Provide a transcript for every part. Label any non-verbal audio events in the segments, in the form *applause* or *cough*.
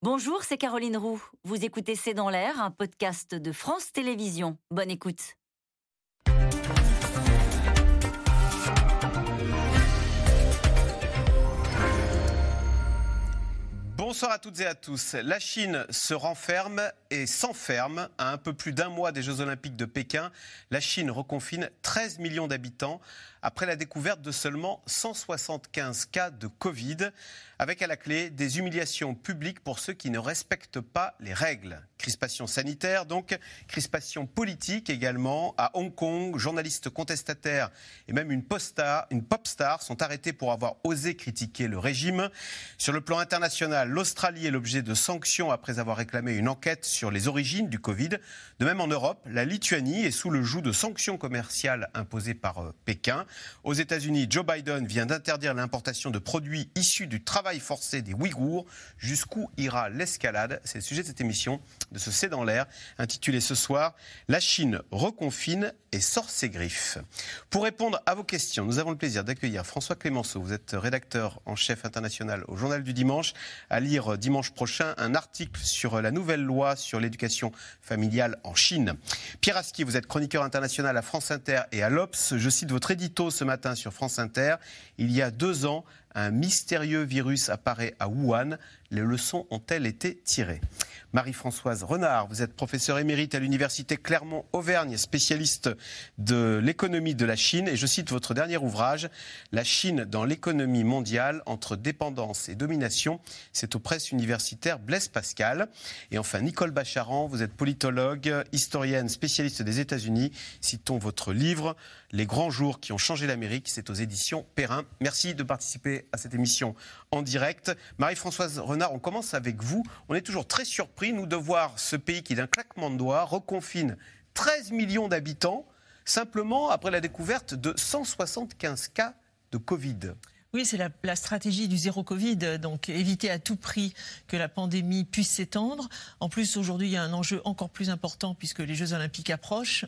Bonjour, c'est Caroline Roux. Vous écoutez C'est dans l'air, un podcast de France Télévisions. Bonne écoute. Bonsoir à toutes et à tous. La Chine se renferme et s'enferme. À un peu plus d'un mois des Jeux Olympiques de Pékin, la Chine reconfine 13 millions d'habitants après la découverte de seulement 175 cas de Covid, avec à la clé des humiliations publiques pour ceux qui ne respectent pas les règles. Crispation sanitaire, donc, crispation politique également. À Hong Kong, journalistes contestataires et même une, pop star sont arrêtés pour avoir osé critiquer le régime. Sur le plan international, l'Australie est l'objet de sanctions après avoir réclamé une enquête sur les origines du Covid. De même en Europe, la Lituanie est sous le joug de sanctions commerciales imposées par euh, Pékin. Aux États-Unis, Joe Biden vient d'interdire l'importation de produits issus du travail forcé des Ouïghours. Jusqu'où ira l'escalade? C'est le sujet de cette émission de ce C'est dans l'air, intitulé ce soir La Chine reconfine et sort ses griffes. Pour répondre à vos questions, nous avons le plaisir d'accueillir François Clémenceau. Vous êtes rédacteur en chef international au Journal du Dimanche. À lire dimanche prochain un article sur la nouvelle loi sur l'éducation familiale en Chine. Pierre Aski, vous êtes chroniqueur international à France Inter et à l'Obs. Je cite votre éditeur ce matin sur France Inter. Il y a deux ans, un mystérieux virus apparaît à Wuhan. Les leçons ont-elles été tirées? Marie-Françoise Renard, vous êtes professeure émérite à l'Université Clermont-Auvergne, spécialiste de l'économie de la Chine. Et je cite votre dernier ouvrage, La Chine dans l'économie mondiale entre dépendance et domination. C'est aux presses universitaires Blaise Pascal. Et enfin, Nicole Bacharan, vous êtes politologue, historienne, spécialiste des États-Unis. Citons votre livre, Les grands jours qui ont changé l'Amérique. C'est aux éditions Perrin. Merci de participer à cette émission en direct. Marie-Françoise Renard, on commence avec vous. On est toujours très surpris, nous, de voir ce pays qui, d'un claquement de doigts, reconfine 13 millions d'habitants simplement après la découverte de 175 cas de Covid. Oui, c'est la, stratégie du zéro Covid, donc éviter à tout prix que la pandémie puisse s'étendre. En plus, aujourd'hui, il y a un enjeu encore plus important puisque les Jeux Olympiques approchent,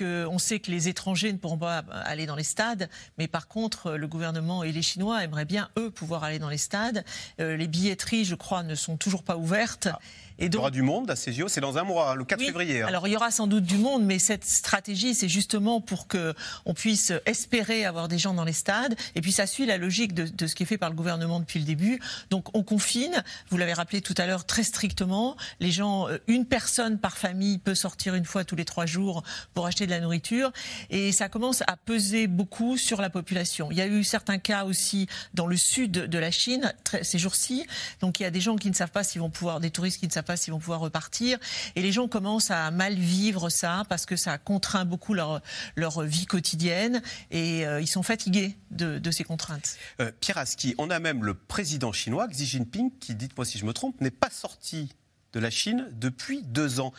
on sait que les étrangers ne pourront pas aller dans les stades, mais par contre, le gouvernement et les Chinois aimeraient bien, eux, pouvoir aller dans les stades. Euh, les billetteries, je crois, ne sont toujours pas ouvertes. Ah il y aura du monde à Cégio, c'est dans un mois, le 4 février. Hein. Alors il y aura sans doute du monde, mais cette stratégie, c'est justement pour que on puisse espérer avoir des gens dans les stades. Et puis ça suit la logique de, ce qui est fait par le gouvernement depuis le début. Donc on confine, vous l'avez rappelé tout à l'heure, très strictement. Les gens, euh, une personne par famille peut sortir une fois tous les trois jours pour acheter de la nourriture. Et ça commence à peser beaucoup sur la population. Il y a eu certains cas aussi dans le sud de la Chine ces jours-ci. Donc il y a des gens qui ne savent pas s'ils vont pouvoir, des touristes qui ne savent pas s'ils vont pouvoir repartir. Et les gens commencent à mal vivre ça parce que ça contraint beaucoup leur, leur vie quotidienne et euh, ils sont fatigués de, ces contraintes. Euh, Pierre Aski, on a même le président chinois, Xi Jinping, qui, dites-moi si je me trompe, n'est pas sorti de la Chine depuis deux ans.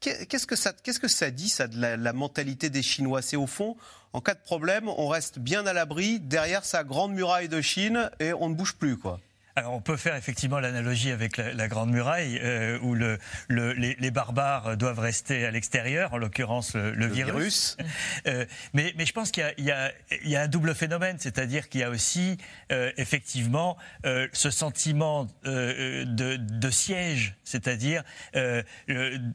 Qu'est-ce que ça, qu'est-ce que ça dit, ça, de la, la mentalité des Chinois? C'est au fond, en cas de problème, on reste bien à l'abri derrière sa grande muraille de Chine et on ne bouge plus, quoi. On peut faire effectivement l'analogie avec la, Grande Muraille, euh, où le, les, barbares doivent rester à l'extérieur, en l'occurrence le, virus. Euh, mais, mais, je pense qu'il y, y, a un double phénomène, c'est-à-dire qu'il y a aussi euh, effectivement ce sentiment de, de, siège, c'est-à-dire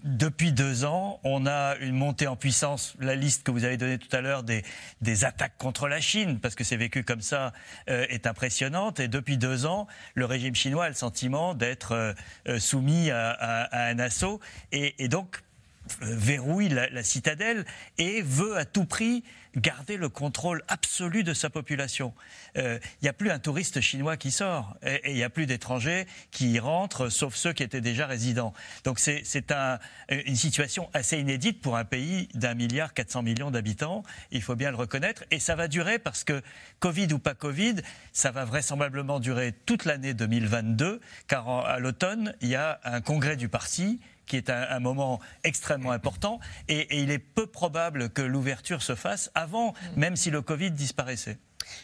depuis deux ans, on a une montée en puissance, la liste que vous avez donnée tout à l'heure des, des attaques contre la Chine, parce que c'est vécu comme ça, est impressionnante, et depuis deux ans, le régime chinois a le sentiment d'être euh, euh, soumis à, un assaut. Et, donc verrouille la, citadelle et veut à tout prix garder le contrôle absolu de sa population. Il euh, n'y a plus un touriste chinois qui sort et il n'y a plus d'étrangers qui y rentrent, sauf ceux qui étaient déjà résidents. Donc c'est un, une situation assez inédite pour un pays d'un milliard 400 millions d'habitants, il faut bien le reconnaître, et ça va durer parce que Covid ou pas Covid, ça va vraisemblablement durer toute l'année 2022, car à l'automne, il y a un congrès du parti qui est un, moment extrêmement important. Et, il est peu probable que l'ouverture se fasse avant, même si le Covid disparaissait.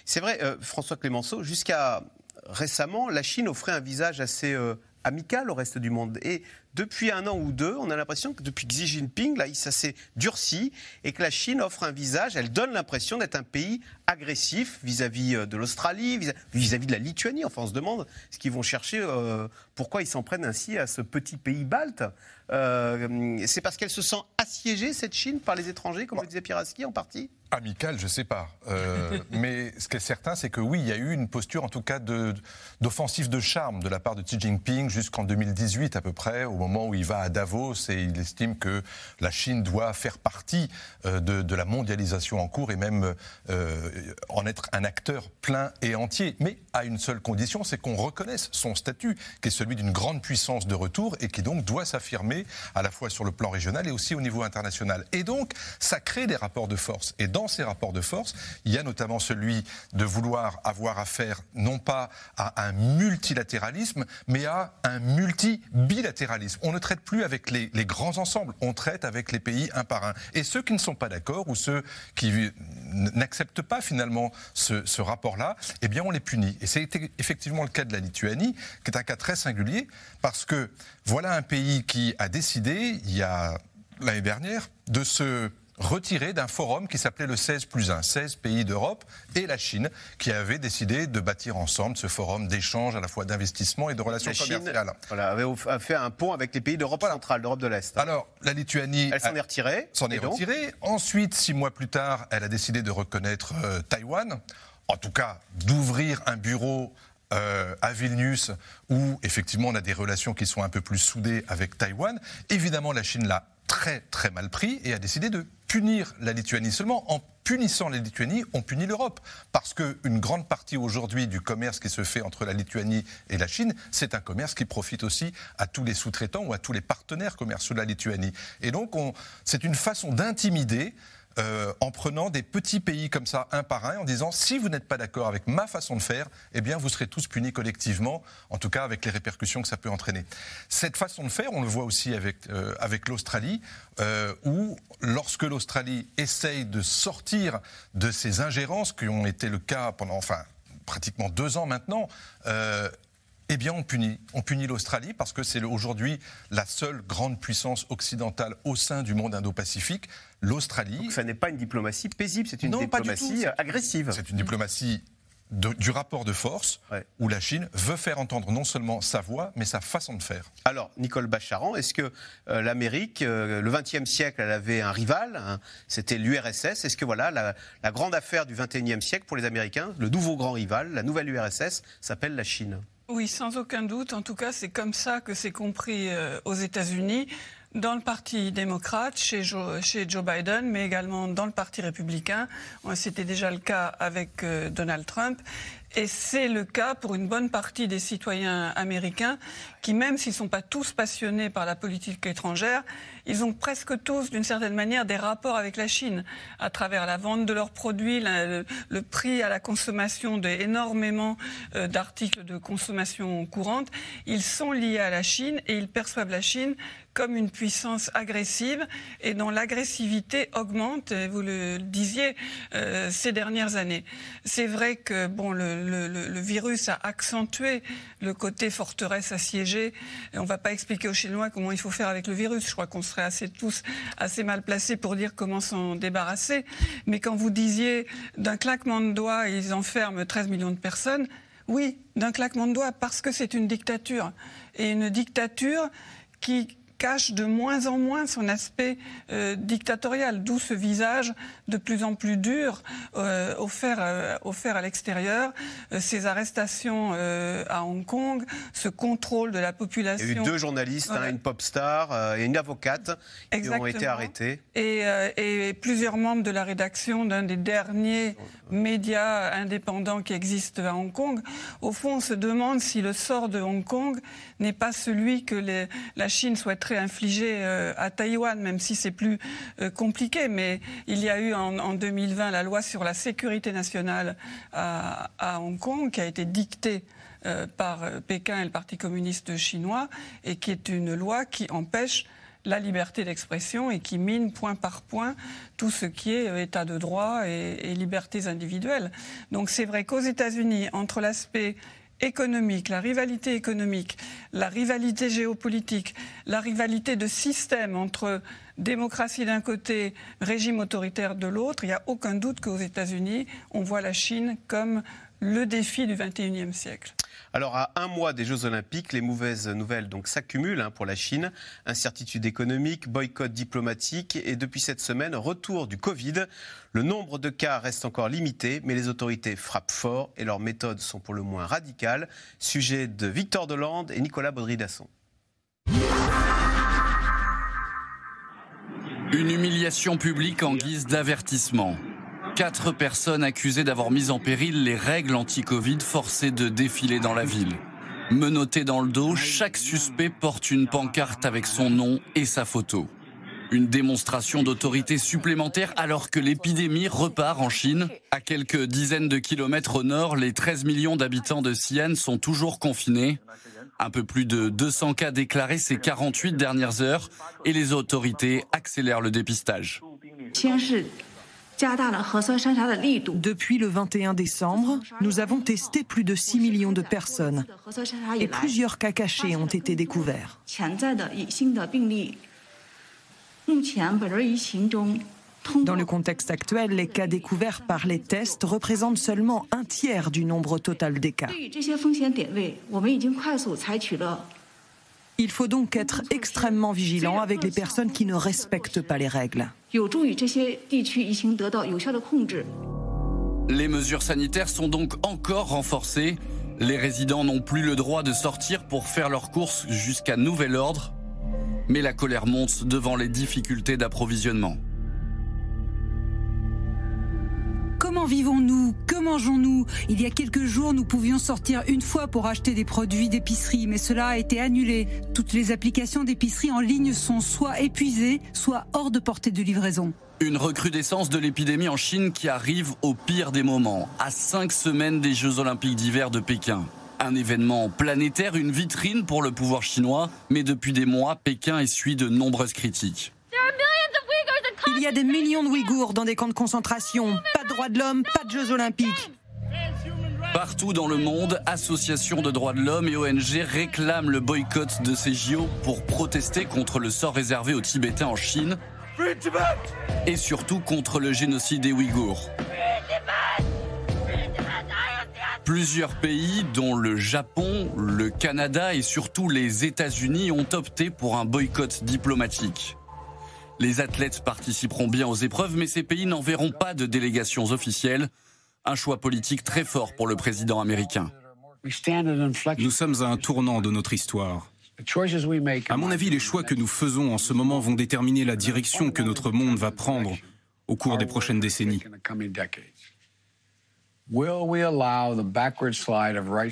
C'est vrai, euh, François Clémenceau, jusqu'à récemment, la Chine offrait un visage assez euh, amical au reste du monde. Et depuis un an ou deux, on a l'impression que depuis Xi Jinping, là, ça s'est durci et que la Chine offre un visage, elle donne l'impression d'être un pays agressif vis-à-vis euh, de l'Australie, vis-à-vis de la Lituanie. Enfin, on se demande ce qu'ils vont chercher, euh, pourquoi ils s'en prennent ainsi à ce petit pays balte. Euh, c'est parce qu'elle se sent assiégée, cette Chine, par les étrangers, comme le disait Pieraski, en partie? Amical, je ne sais pas. Euh, *laughs* mais ce qui est certain, c'est que oui, il y a eu une posture, en tout cas, d'offensive de, charme de la part de Xi Jinping jusqu'en 2018 à peu près, au moment où il va à Davos et il estime que la Chine doit faire partie euh, de, la mondialisation en cours et même euh, en être un acteur plein et entier. Mais à une seule condition, c'est qu'on reconnaisse son statut, qui est celui d'une grande puissance de retour et qui donc doit s'affirmer à la fois sur le plan régional et aussi au niveau international. Et donc, ça crée des rapports de force. Et dans ces rapports de force, il y a notamment celui de vouloir avoir affaire non pas à un multilatéralisme, mais à un multibilatéralisme. On ne traite plus avec les, grands ensembles, on traite avec les pays un par un. Et ceux qui ne sont pas d'accord ou ceux qui n'acceptent pas finalement ce, ce rapport-là, eh bien on les punit. Et c'est effectivement le cas de la Lituanie, qui est un cas très singulier, parce que voilà un pays qui a décidé, il y a l'année dernière, de se retiré d'un forum qui s'appelait le 16 plus 1, 16 pays d'Europe et la Chine, qui avaient décidé de bâtir ensemble ce forum d'échange à la fois d'investissement et de relations commerciales. voilà, avait fait un pont avec les pays d'Europe centrale, d'Europe de l'Est. Alors, la Lituanie... Elle s'en est retirée. S'en est retirée. Ensuite, six mois plus tard, elle a décidé de reconnaître euh, Taïwan, en tout cas d'ouvrir un bureau euh, à Vilnius, où effectivement on a des relations qui sont un peu plus soudées avec Taïwan. Évidemment, la Chine l'a très très mal pris et a décidé de punir la Lituanie. Seulement, en punissant la Lituanie, on punit l'Europe. Parce qu'une grande partie aujourd'hui du commerce qui se fait entre la Lituanie et la Chine, c'est un commerce qui profite aussi à tous les sous-traitants ou à tous les partenaires commerciaux de la Lituanie. Et donc, c'est une façon d'intimider euh, en prenant des petits pays comme ça, un par un, en disant si vous n'êtes pas d'accord avec ma façon de faire, eh bien vous serez tous punis collectivement, en tout cas avec les répercussions que ça peut entraîner. Cette façon de faire, on le voit aussi avec, euh, avec l'Australie, euh, où lorsque l'Australie essaye de sortir de ces ingérences qui ont été le cas pendant, enfin, pratiquement deux ans maintenant, eh bien, on punit. On punit l'Australie parce que c'est aujourd'hui la seule grande puissance occidentale au sein du monde indo-pacifique. L'Australie. Donc, ça n'est pas une diplomatie paisible, c'est une diplomatie agressive. C'est une diplomatie du rapport de force où la Chine veut faire entendre non seulement sa voix, mais sa façon de faire. Alors, Nicole Bacharan, est-ce que euh, l'Amérique, euh, le XXe siècle, elle avait un rival, hein, c'était l'URSS. Est-ce que voilà, la, la, grande affaire du XXIe siècle pour les Américains, le nouveau grand rival, la nouvelle URSS, s'appelle la Chine? Oui, sans aucun doute. En tout cas, c'est comme ça que c'est compris euh, aux États-Unis, dans le Parti démocrate, chez Joe, Biden, mais également dans le Parti républicain. C'était déjà le cas avec euh, Donald Trump. Et c'est le cas pour une bonne partie des citoyens américains qui, même s'ils ne sont pas tous passionnés par la politique étrangère, ils ont presque tous, d'une certaine manière, des rapports avec la Chine à travers la vente de leurs produits, le, prix à la consommation d'énormément euh, d'articles de consommation courante. Ils sont liés à la Chine et ils perçoivent la Chine comme une puissance agressive et dont l'agressivité augmente, vous le disiez, euh, ces dernières années. C'est vrai que bon, le, virus a accentué le côté forteresse assiégée. On ne va pas expliquer aux Chinois comment il faut faire avec le virus. Je crois qu'on serait tous assez mal placés pour dire comment s'en débarrasser. Mais quand vous disiez d'un claquement de doigts, ils enferment 13 millions de personnes, oui, d'un claquement de doigts, parce que c'est une dictature. Et une dictature qui cache de moins en moins son aspect euh, dictatorial, d'où ce visage de plus en plus dur euh, offert, euh, offert à l'extérieur, ces arrestations à Hong Kong, ce contrôle de la population. Il y a eu deux journalistes, hein, une pop star et une avocate qui ont été arrêtés. Et, et, plusieurs membres de la rédaction d'un des derniers médias indépendants qui existent à Hong Kong. Au fond, on se demande si le sort de Hong Kong n'est pas celui que les, la Chine souhaiterait infliger euh, à Taïwan, même si c'est plus euh, compliqué. Mais il y a eu en, 2020 la loi sur la sécurité nationale à, Hong Kong qui a été dictée euh, par Pékin et le Parti communiste chinois et qui est une loi qui empêche la liberté d'expression et qui mine point par point tout ce qui est état de droit et, et libertés individuelles. Donc c'est vrai qu'aux États-Unis, entre l'aspect économique, la rivalité économique, la rivalité géopolitique, la rivalité de système entre démocratie d'un côté, régime autoritaire de l'autre, il n'y a aucun doute qu'aux États-Unis, on voit la Chine comme le défi du XXIe siècle. Alors, à un mois des Jeux Olympiques, les mauvaises nouvelles s'accumulent hein, pour la Chine. Incertitude économique, boycott diplomatique et depuis cette semaine, retour du Covid. Le nombre de cas reste encore limité, mais les autorités frappent fort et leurs méthodes sont pour le moins radicales. Sujet de Victor Delande et Nicolas Baudry-Dasson. Une humiliation publique en guise d'avertissement. Quatre personnes accusées d'avoir mis en péril les règles anti-Covid forcées de défiler dans la ville. Menotté dans le dos, chaque suspect porte une pancarte avec son nom et sa photo. Une démonstration d'autorité supplémentaire alors que l'épidémie repart en Chine. À quelques dizaines de kilomètres au nord, les 13 millions d'habitants de Xi'an sont toujours confinés. Un peu plus de 200 cas déclarés ces 48 dernières heures et les autorités accélèrent le dépistage. Depuis le 21 décembre, nous avons testé plus de 6 millions de personnes et plusieurs cas cachés ont été découverts. Dans le contexte actuel, les cas découverts par les tests représentent seulement un tiers du nombre total des cas. Il faut donc être extrêmement vigilant avec les personnes qui ne respectent pas les règles. Les mesures sanitaires sont donc encore renforcées. Les résidents n'ont plus le droit de sortir pour faire leurs courses jusqu'à nouvel ordre. Mais la colère monte devant les difficultés d'approvisionnement. Comment vivons-nous? Que mangeons-nous? Il y a quelques jours, nous pouvions sortir une fois pour acheter des produits d'épicerie, mais cela a été annulé. Toutes les applications d'épicerie en ligne sont soit épuisées, soit hors de portée de livraison. Une recrudescence de l'épidémie en Chine qui arrive au pire des moments, à cinq semaines des Jeux olympiques d'hiver de Pékin. Un événement planétaire, une vitrine pour le pouvoir chinois, mais depuis des mois, Pékin essuie de nombreuses critiques. Il y a des millions de Ouïghours dans des camps de concentration. Pas de droits de l'homme, pas de Jeux olympiques. Partout dans le monde, associations de droits de l'homme et ONG réclament le boycott de ces JO pour protester contre le sort réservé aux Tibétains en Chine et surtout contre le génocide des Ouïghours. Plusieurs pays, dont le Japon, le Canada et surtout les États-Unis, ont opté pour un boycott diplomatique. Les athlètes participeront bien aux épreuves, mais ces pays n'enverront pas de délégations officielles. Un choix politique très fort pour le président américain. Nous sommes à un tournant de notre histoire. À mon avis, les choix que nous faisons en ce moment vont déterminer la direction que notre monde va prendre au cours des prochaines décennies.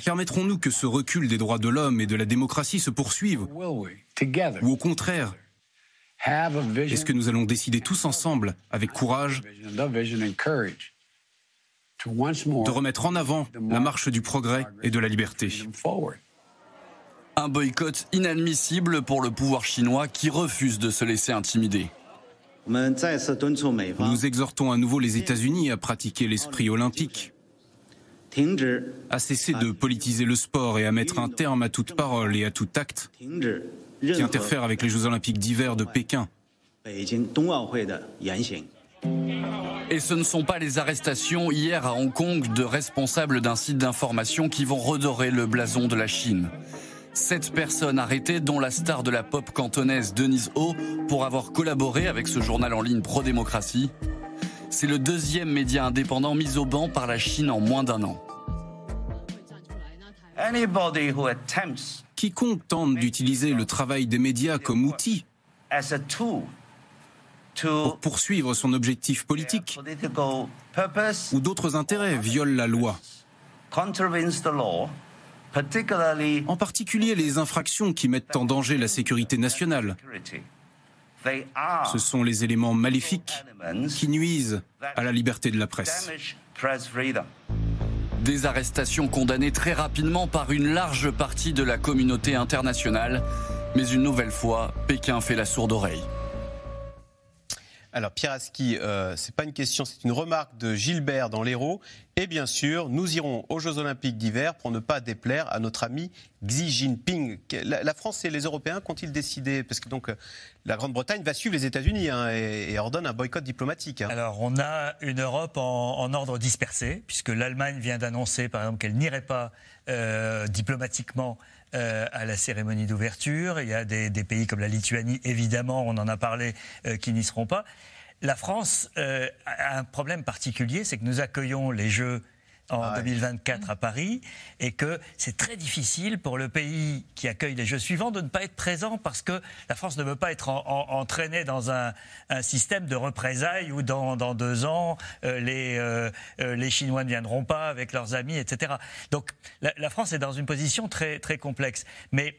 Permettrons-nous que ce recul des droits de l'homme et de la démocratie se poursuive? Ou au contraire, est-ce que nous allons décider tous ensemble, avec courage, de remettre en avant la marche du progrès et de la liberté? Un boycott inadmissible pour le pouvoir chinois qui refuse de se laisser intimider. Nous exhortons à nouveau les États-Unis à pratiquer l'esprit olympique. À cesser de politiser le sport et à mettre un terme à toute parole et à tout acte qui interfère avec les Jeux olympiques d'hiver de Pékin. Et ce ne sont pas les arrestations hier à Hong Kong de responsables d'un site d'information qui vont redorer le blason de la Chine. Sept personnes arrêtées, dont la star de la pop cantonaise Denise Ho, pour avoir collaboré avec ce journal en ligne pro-démocratie. C'est le deuxième média indépendant mis au banc par la Chine en moins d'un an. Quiconque tente d'utiliser le travail des médias comme outil pour poursuivre son objectif politique ou d'autres intérêts viole la loi. En particulier les infractions qui mettent en danger la sécurité nationale. Ce sont les éléments maléfiques qui nuisent à la liberté de la presse. Des arrestations condamnées très rapidement par une large partie de la communauté internationale. Mais une nouvelle fois, Pékin fait la sourde oreille. Alors Pierre Aski, euh, c'est pas une question, c'est une remarque de Gilbert dans l'Hérault. Et bien sûr, nous irons aux Jeux Olympiques d'hiver pour ne pas déplaire à notre ami Xi Jinping. La, France et les Européens qu'ont-ils décidé? Parce que donc euh, la Grande-Bretagne va suivre les États-Unis hein, et, ordonne un boycott diplomatique. Hein. Alors on a une Europe en, ordre dispersé, puisque l'Allemagne vient d'annoncer par exemple qu'elle n'irait pas euh, diplomatiquement euh, à la cérémonie d'ouverture. Il y a des, pays comme la Lituanie, évidemment, on en a parlé, euh, qui n'y seront pas. La France euh, a un problème particulier, c'est que nous accueillons les Jeux en 2024 ah à Paris et que c'est très difficile pour le pays qui accueille les Jeux suivants de ne pas être présent parce que la France ne veut pas être entraînée dans un, système de représailles où dans, deux ans euh, les, euh, euh, les Chinois ne viendront pas avec leurs amis, etc. Donc la, la France est dans une position très, très complexe. Mais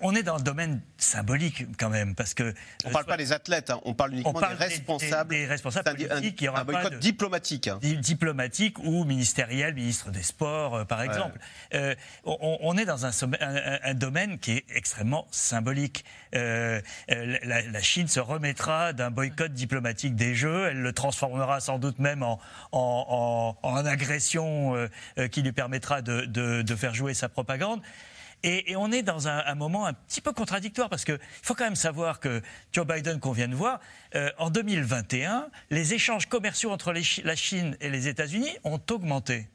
on est dans le domaine symbolique quand même, parce que on ne parle pas des athlètes, hein. on parle uniquement des responsables, des, responsables politiques. Un, un, boycott diplomatique, hein. diplomatique ou ministériel, ministre des Sports, euh, par exemple. Euh, on, est dans un, domaine qui est extrêmement symbolique. Euh, la, Chine se remettra d'un boycott diplomatique des Jeux, elle le transformera sans doute même en, agression qui lui permettra de faire jouer sa propagande. Et, on est dans un, moment un petit peu contradictoire parce qu'il faut quand même savoir que Joe Biden, qu'on vient de voir, euh, en 2021, les échanges commerciaux entre la Chine et les États-Unis ont augmenté.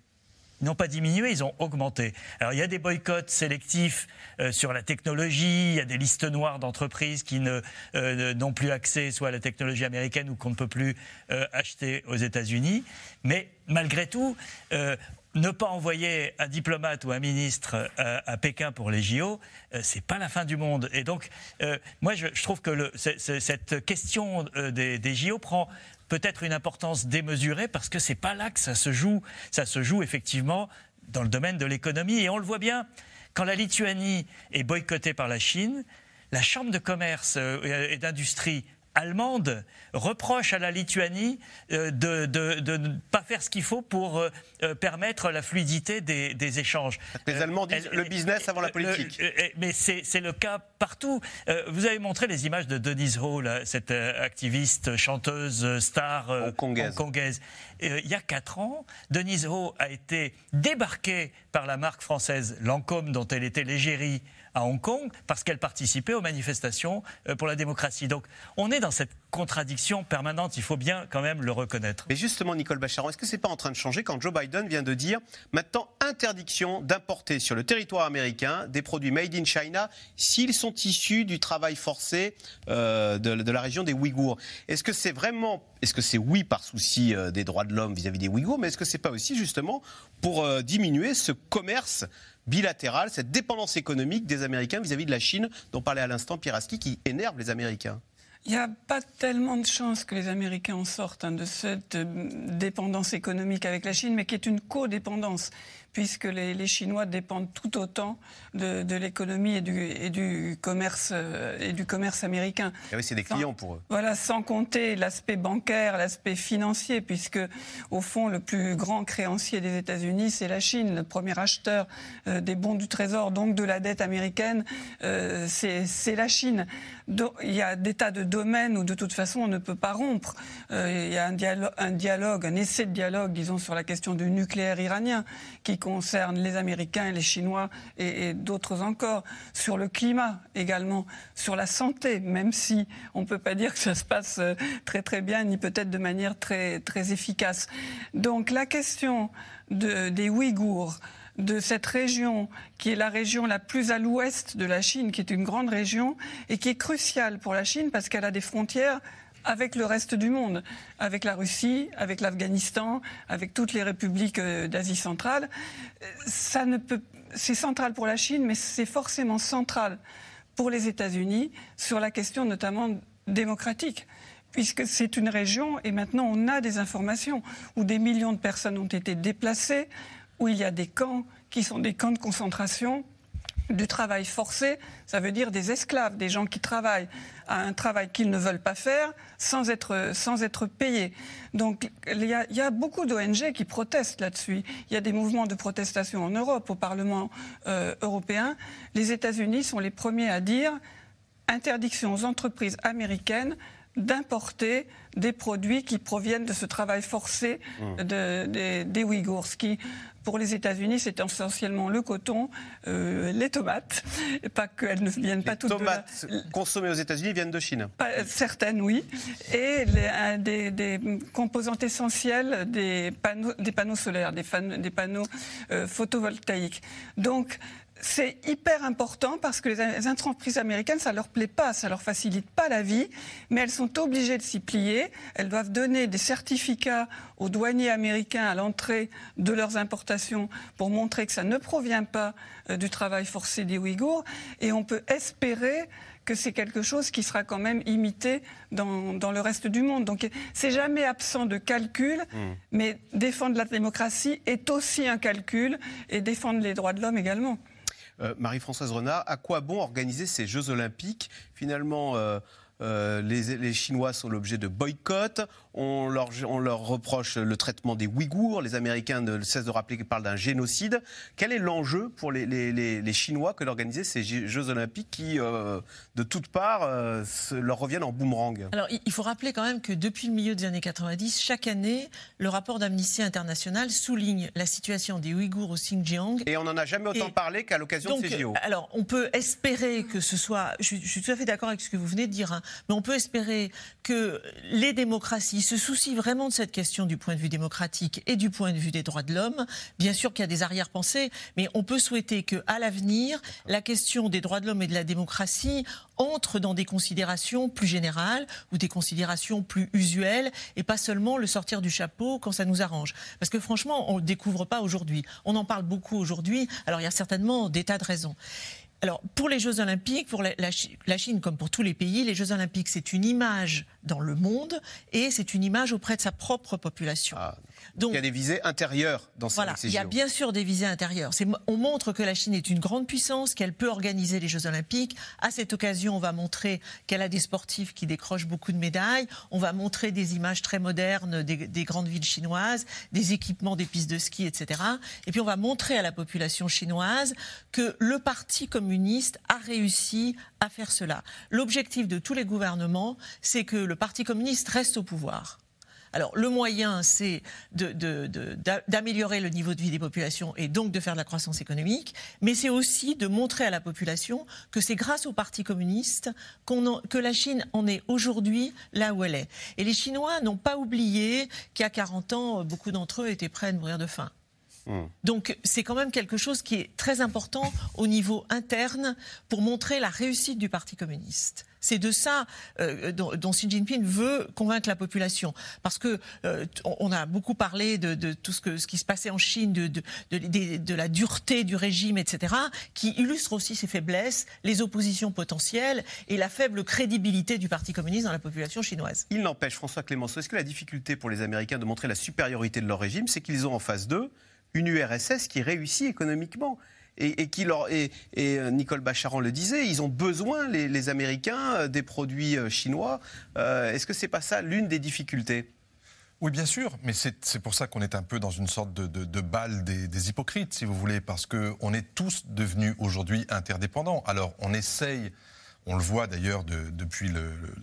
Ils n'ont pas diminué, ils ont augmenté. Alors il y a des boycotts sélectifs euh, sur la technologie, il y a des listes noires d'entreprises qui euh, n'ont plus accès soit à la technologie américaine ou qu'on ne peut plus acheter aux États-Unis. Mais malgré tout, ne pas envoyer un diplomate ou un ministre euh, à, Pékin pour les JO, euh, c'est pas la fin du monde. Et donc, euh, moi, je, trouve que cette question des, JO prend peut-être une importance démesurée parce que c'est pas là que ça se joue. Ça se joue effectivement dans le domaine de l'économie et on le voit bien. Quand la Lituanie est boycottée par la Chine, la Chambre de commerce et d'industrie allemande reproche à la Lituanie euh, de, ne pas faire ce qu'il faut pour euh, euh, permettre la fluidité des, échanges. Les Allemands disent le business avant la politique. mais c'est le cas partout. vous avez montré les images de Denise Ho, cette activiste, chanteuse, star hongkongaise. il y a quatre ans, Denise Ho a été débarquée par la marque française Lancôme, dont elle était l'égérie à Hong Kong parce qu'elle participait aux manifestations euh, pour la démocratie. Donc on est dans cette contradiction permanente, il faut bien quand même le reconnaître. Mais justement, Nicole Bacharon, est-ce que c'est pas en train de changer quand Joe Biden vient de dire maintenant interdiction d'importer sur le territoire américain des produits made in China s'ils sont issus du travail forcé euh, de, la région des Ouïghours? Est-ce que c'est vraiment, est-ce que c'est oui par souci euh, des droits de l'homme vis-à-vis des Ouïghours, mais est-ce que c'est pas aussi justement pour diminuer ce commerce bilatérale, cette dépendance économique des Américains vis-à-vis de la Chine, dont parlait à l'instant Piraski, qui énerve les Américains. Il n'y a pas tellement de chances que les Américains en sortent hein, de cette euh, dépendance économique avec la Chine, mais qui est une codépendance puisque les, Chinois dépendent tout autant de, l'économie et du, et du, commerce euh, et du commerce américain. Oui, c'est des clients pour eux. Voilà, sans compter l'aspect bancaire, l'aspect financier, puisque au fond, le plus grand créancier des États-Unis, c'est la Chine, le premier acheteur euh, des bons du Trésor, donc de la dette américaine, euh, c'est la Chine. il y a des tas de domaines où de toute façon on ne peut pas rompre. il y a un, un dialogue, un essai de dialogue, disons, sur la question du nucléaire iranien, qui concerne les Américains les Chinois et, d'autres encore, sur le climat également, sur la santé, même si on ne peut pas dire que ça se passe euh, très très bien, ni peut-être de manière très, très efficace. Donc la question de, des Ouïghours, de cette région qui est la région la plus à l'ouest de la Chine, qui est une grande région et qui est cruciale pour la Chine parce qu'elle a des frontières avec le reste du monde, avec la Russie, avec l'Afghanistan, avec toutes les républiques euh, d'Asie centrale. Ça ne peut, c'est central pour la Chine, mais c'est forcément central pour les États-Unis sur la question notamment démocratique puisque c'est une région, et maintenant on a des informations, où des millions de personnes ont été déplacées, où il y a des camps qui sont des camps de concentration, du travail forcé, ça veut dire des esclaves, des gens qui travaillent à un travail qu'ils ne veulent pas faire sans être, sans être payés. Donc il y a, beaucoup d'ONG qui protestent là-dessus. Il y a des mouvements de protestation en Europe, au Parlement euh, européen. Les États-Unis sont les premiers à dire interdiction aux entreprises américaines d'importer des produits qui proviennent de ce travail forcé mmh. des Ouïghours, ce qui pour les États-Unis, c'est essentiellement le coton, euh, les tomates, *laughs* pas qu'elles ne viennent pas toutes de la... consommées aux États-Unis viennent de Chine. certaines, oui, et les, des, des, composantes essentielles des panneaux, des panneaux solaires, des, des panneaux euh, photovoltaïques. Donc, c'est hyper important parce que les entreprises américaines, ça leur plaît pas, ça leur facilite pas la vie, mais elles sont obligées de s'y plier. Elles doivent donner des certificats aux douaniers américains à l'entrée de leurs importations pour montrer que ça ne provient pas euh, du travail forcé des Ouïghours. Et on peut espérer que c'est quelque chose qui sera quand même imité dans, le reste du monde. Donc c'est jamais absent de calcul, mmh. mais défendre la démocratie est aussi un calcul et défendre les droits de l'homme également. Euh, Marie-Françoise Renard, à quoi bon organiser ces Jeux Olympiques? Finalement, euh, euh, les, Chinois sont l'objet de boycotts. On leur, on leur, reproche le traitement des Ouïghours. Les Américains ne cessent de rappeler qu'ils parlent d'un génocide. Quel est l'enjeu pour les, les, Chinois que d'organiser ces Jeux Olympiques qui, euh, de toutes parts, euh, leur reviennent en boomerang? Alors, il faut rappeler quand même que depuis le milieu des années 90, chaque année, le rapport d'Amnesty International souligne la situation des Ouïghours au Xinjiang. Et on n'en a jamais autant parlé qu'à l'occasion de ces JO. Alors, on peut espérer que ce soit. Je, suis tout à fait d'accord avec ce que vous venez de dire. Hein, mais on peut espérer que les démocraties se soucient vraiment de cette question du point de vue démocratique et du point de vue des droits de l'homme. Bien sûr qu'il y a des arrière-pensées, mais on peut souhaiter que, à l'avenir, la question des droits de l'homme et de la démocratie entre dans des considérations plus générales ou des considérations plus usuelles et pas seulement le sortir du chapeau quand ça nous arrange. Parce que franchement, on ne découvre pas aujourd'hui. On en parle beaucoup aujourd'hui. Alors il y a certainement des tas de raisons. Alors, pour les Jeux Olympiques, pour la, Chine comme pour tous les pays, les Jeux Olympiques, c'est une image dans le monde et c'est une image auprès de sa propre population. Ah, donc, il y a des visées intérieures dans ces Voilà, il y a bien sûr des visées intérieures. On montre que la Chine est une grande puissance, qu'elle peut organiser les Jeux Olympiques. À cette occasion, on va montrer qu'elle a des sportifs qui décrochent beaucoup de médailles. On va montrer des images très modernes des, des grandes villes chinoises, des équipements des pistes de ski, etc. Et puis on va montrer à la population chinoise que le parti communiste communiste a réussi à faire cela. L'objectif de tous les gouvernements, c'est que le Parti communiste reste au pouvoir. Alors, le moyen, c'est d'améliorer le niveau de vie des populations et donc de faire de la croissance économique, mais c'est aussi de montrer à la population que c'est grâce au Parti communiste que la Chine en est aujourd'hui là où elle est. Et les Chinois n'ont pas oublié a 40 ans, beaucoup d'entre eux étaient prêts à mourir de faim. Hmm. Donc c'est quand même quelque chose qui est très important au niveau interne pour montrer la réussite du Parti communiste. C'est de ça euh, dont, Xi Jinping veut convaincre la population. Parce que euh, on a beaucoup parlé de, tout ce, que, ce, qui se passait en Chine, de, de, la dureté du régime, etc., qui illustre aussi ses faiblesses, les oppositions potentielles et la faible crédibilité du Parti communiste dans la population chinoise. Il n'empêche, François Clémenceau, est-ce que la difficulté pour les Américains de montrer la supériorité de leur régime, c'est qu'ils ont en face d'eux une URSS qui réussit économiquement. Et, qui et, euh, Nicole Bacharan le disait, ils ont besoin, les, Américains, euh, des produits euh, chinois. Est-ce que c'est pas ça l'une des difficultés? Oui, bien sûr, mais c'est pour ça qu'on est un peu dans une sorte de, de, balle des, hypocrites, si vous voulez, parce qu'on est tous devenus aujourd'hui interdépendants. Alors, on essaye, on le voit d'ailleurs depuis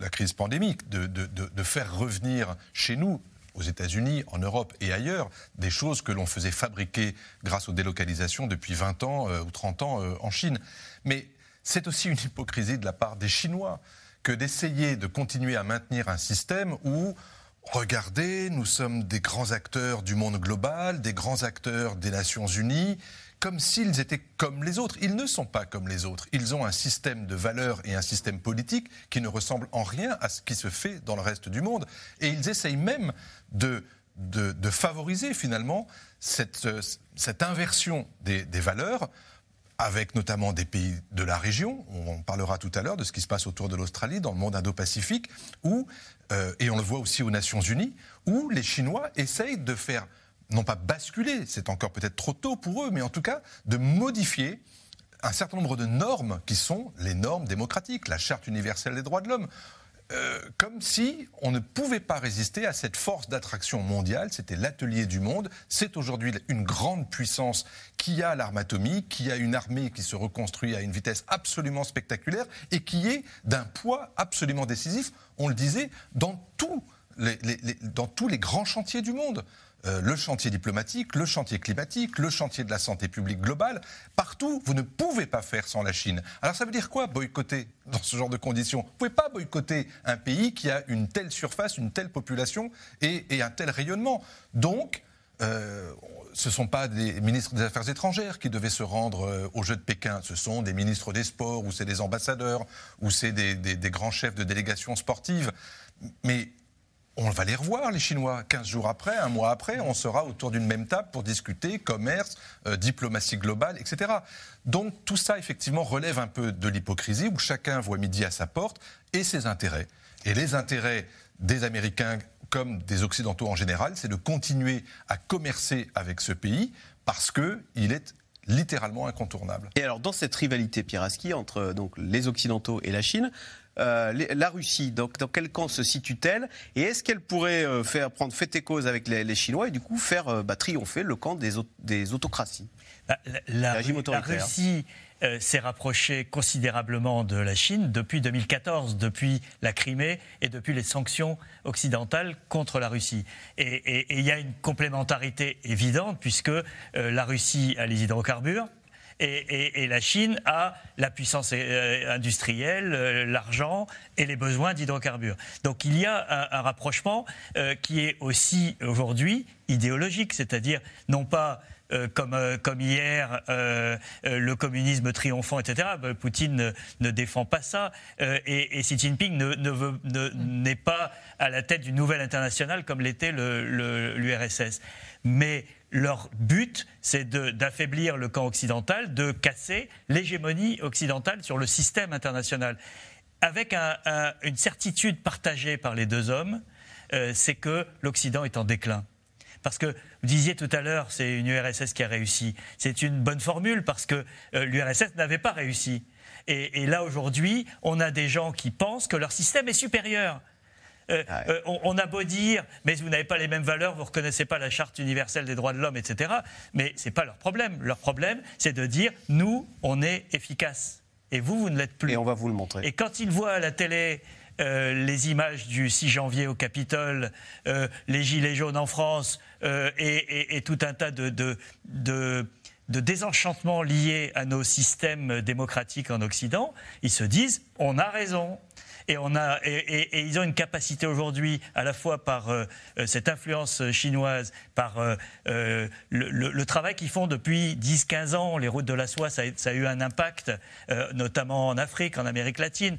la crise pandémique, de, faire revenir chez nous aux États-Unis, en Europe et ailleurs, des choses que l'on faisait fabriquer grâce aux délocalisations depuis 20 ans euh, ou 30 ans euh, en Chine. Mais c'est aussi une hypocrisie de la part des Chinois que d'essayer de continuer à maintenir un système où Regardez, nous sommes des grands acteurs du monde global, des grands acteurs des Nations Unies, comme s'ils étaient comme les autres. Ils ne sont pas comme les autres. Ils ont un système de valeurs et un système politique qui ne ressemble en rien à ce qui se fait dans le reste du monde. Et ils essayent même de, de, favoriser finalement cette, cette inversion des, des valeurs avec notamment des pays de la région. On parlera tout à l'heure de ce qui se passe autour de l'Australie, dans le monde indo-pacifique, où, euh, et on le voit aussi aux Nations Unies, où les Chinois essayent de faire non pas basculer, c'est encore peut-être trop tôt pour eux, mais en tout cas de modifier un certain nombre de normes qui sont les normes démocratiques, la charte universelle des droits de l'homme. euh, comme si on ne pouvait pas résister à cette force d'attraction mondiale. C'était l'atelier du monde. C'est aujourd'hui une grande puissance qui a l'arme atomique, qui a une armée qui se reconstruit à une vitesse absolument spectaculaire et qui est d'un poids absolument décisif, on le disait, dans, dans tous les grands chantiers du monde. Euh, le chantier diplomatique, le chantier climatique, le chantier de la santé publique globale. Partout, vous ne pouvez pas faire sans la Chine. Alors ça veut dire quoi boycotter dans ce genre de conditions? Vous ne pouvez pas boycotter un pays qui a une telle surface, une telle population et, un tel rayonnement. Donc, euh, ce ne sont pas des ministres des Affaires étrangères qui devaient se rendre euh, au jeu de Pékin, ce sont des ministres des Sports, ou c'est des ambassadeurs, ou c'est des, des, grands chefs de délégations sportives. Mais on va les revoir, les Chinois. 15 jours après, un mois après, on sera autour d'une même table pour discuter commerce, euh, diplomatie globale, etc. Donc tout ça, effectivement, relève un peu de l'hypocrisie, où chacun voit midi à sa porte, et ses intérêts. Et les intérêts des Américains comme des Occidentaux en général, c'est de continuer à commercer avec ce pays parce qu'il est littéralement incontournable. Et alors, dans cette rivalité, Pieraski, entre donc, les Occidentaux et la Chine, euh, la Russie, donc, dans quel camp se situe-t-elle Et est-ce qu'elle pourrait euh, faire, prendre fait et cause avec les, Chinois et du coup faire euh, bah, triompher le camp des, des autocraties? Bah, la, Russie s'est rapprochée considérablement de la Chine depuis 2014, depuis la Crimée et depuis les sanctions occidentales contre la Russie. Et il y a une complémentarité évidente puisque la Russie a les hydrocarbures, et, la Chine a la puissance euh, industrielle, euh, l'argent et les besoins d'hydrocarbures. Donc il y a un, rapprochement euh, qui est aussi aujourd'hui idéologique, c'est-à-dire non pas comme, comme, hier, le communisme triomphant, etc. Poutine ne, défend pas ça. et, Xi Jinping n'est ne, pas à la tête d'une nouvelle internationale comme l'était l'URSS. Mais leur but, c'est d'affaiblir le camp occidental, de casser l'hégémonie occidentale sur le système international. Avec une certitude partagée par les deux hommes, euh, c'est que l'Occident est en déclin. Parce que vous disiez tout à l'heure, c'est une URSS qui a réussi. C'est une bonne formule parce que euh, l'URSS n'avait pas réussi. et là, aujourd'hui, on a des gens qui pensent que leur système est supérieur. Euh, ah euh, on, a beau dire, mais vous n'avez pas les mêmes valeurs, vous ne reconnaissez pas la charte universelle des droits de l'homme, etc. Mais ce n'est pas leur problème. Leur problème, c'est de dire, nous, on est efficace. Et vous, vous ne l'êtes plus. Et on va vous le montrer. Et quand ils voient à la télé euh, les images du 6 janvier au Capitole, les gilets jaunes en France et, tout un tas de, de, de, de désenchantements liés à nos systèmes démocratiques en Occident, ils se disent on a raison. Et, on a, et, ils ont une capacité aujourd'hui, à la fois par euh, euh, cette influence chinoise, par euh, le, travail qu'ils font depuis 10-15 ans. Les routes de la soie, ça a, eu un impact, notamment en Afrique, en Amérique latine.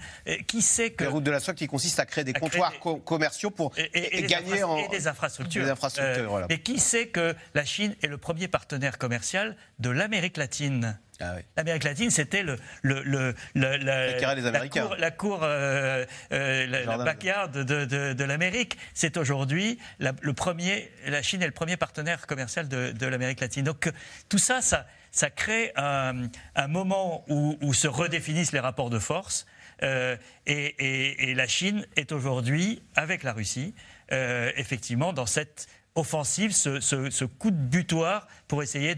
qui sait que... Les routes de la soie qui consistent à créer des comptoirs commerciaux pour et, gagner en... Et des infrastructures. Des infrastructures Et qui sait que la Chine est le premier partenaire commercial de l'Amérique latine? Ah L'Amérique latine, c'était le, le, le, la, cour, la, cour euh, euh, la, backyard de, de, de l'Amérique. C'est aujourd'hui le premier, la Chine est le premier partenaire commercial de, l'Amérique latine. Donc tout ça, ça, ça crée un, un moment où, où, se redéfinissent les rapports de force. Euh, et, et, et, la Chine est aujourd'hui, avec la Russie, euh, effectivement, dans cette offensive, ce, coup de butoir pour essayer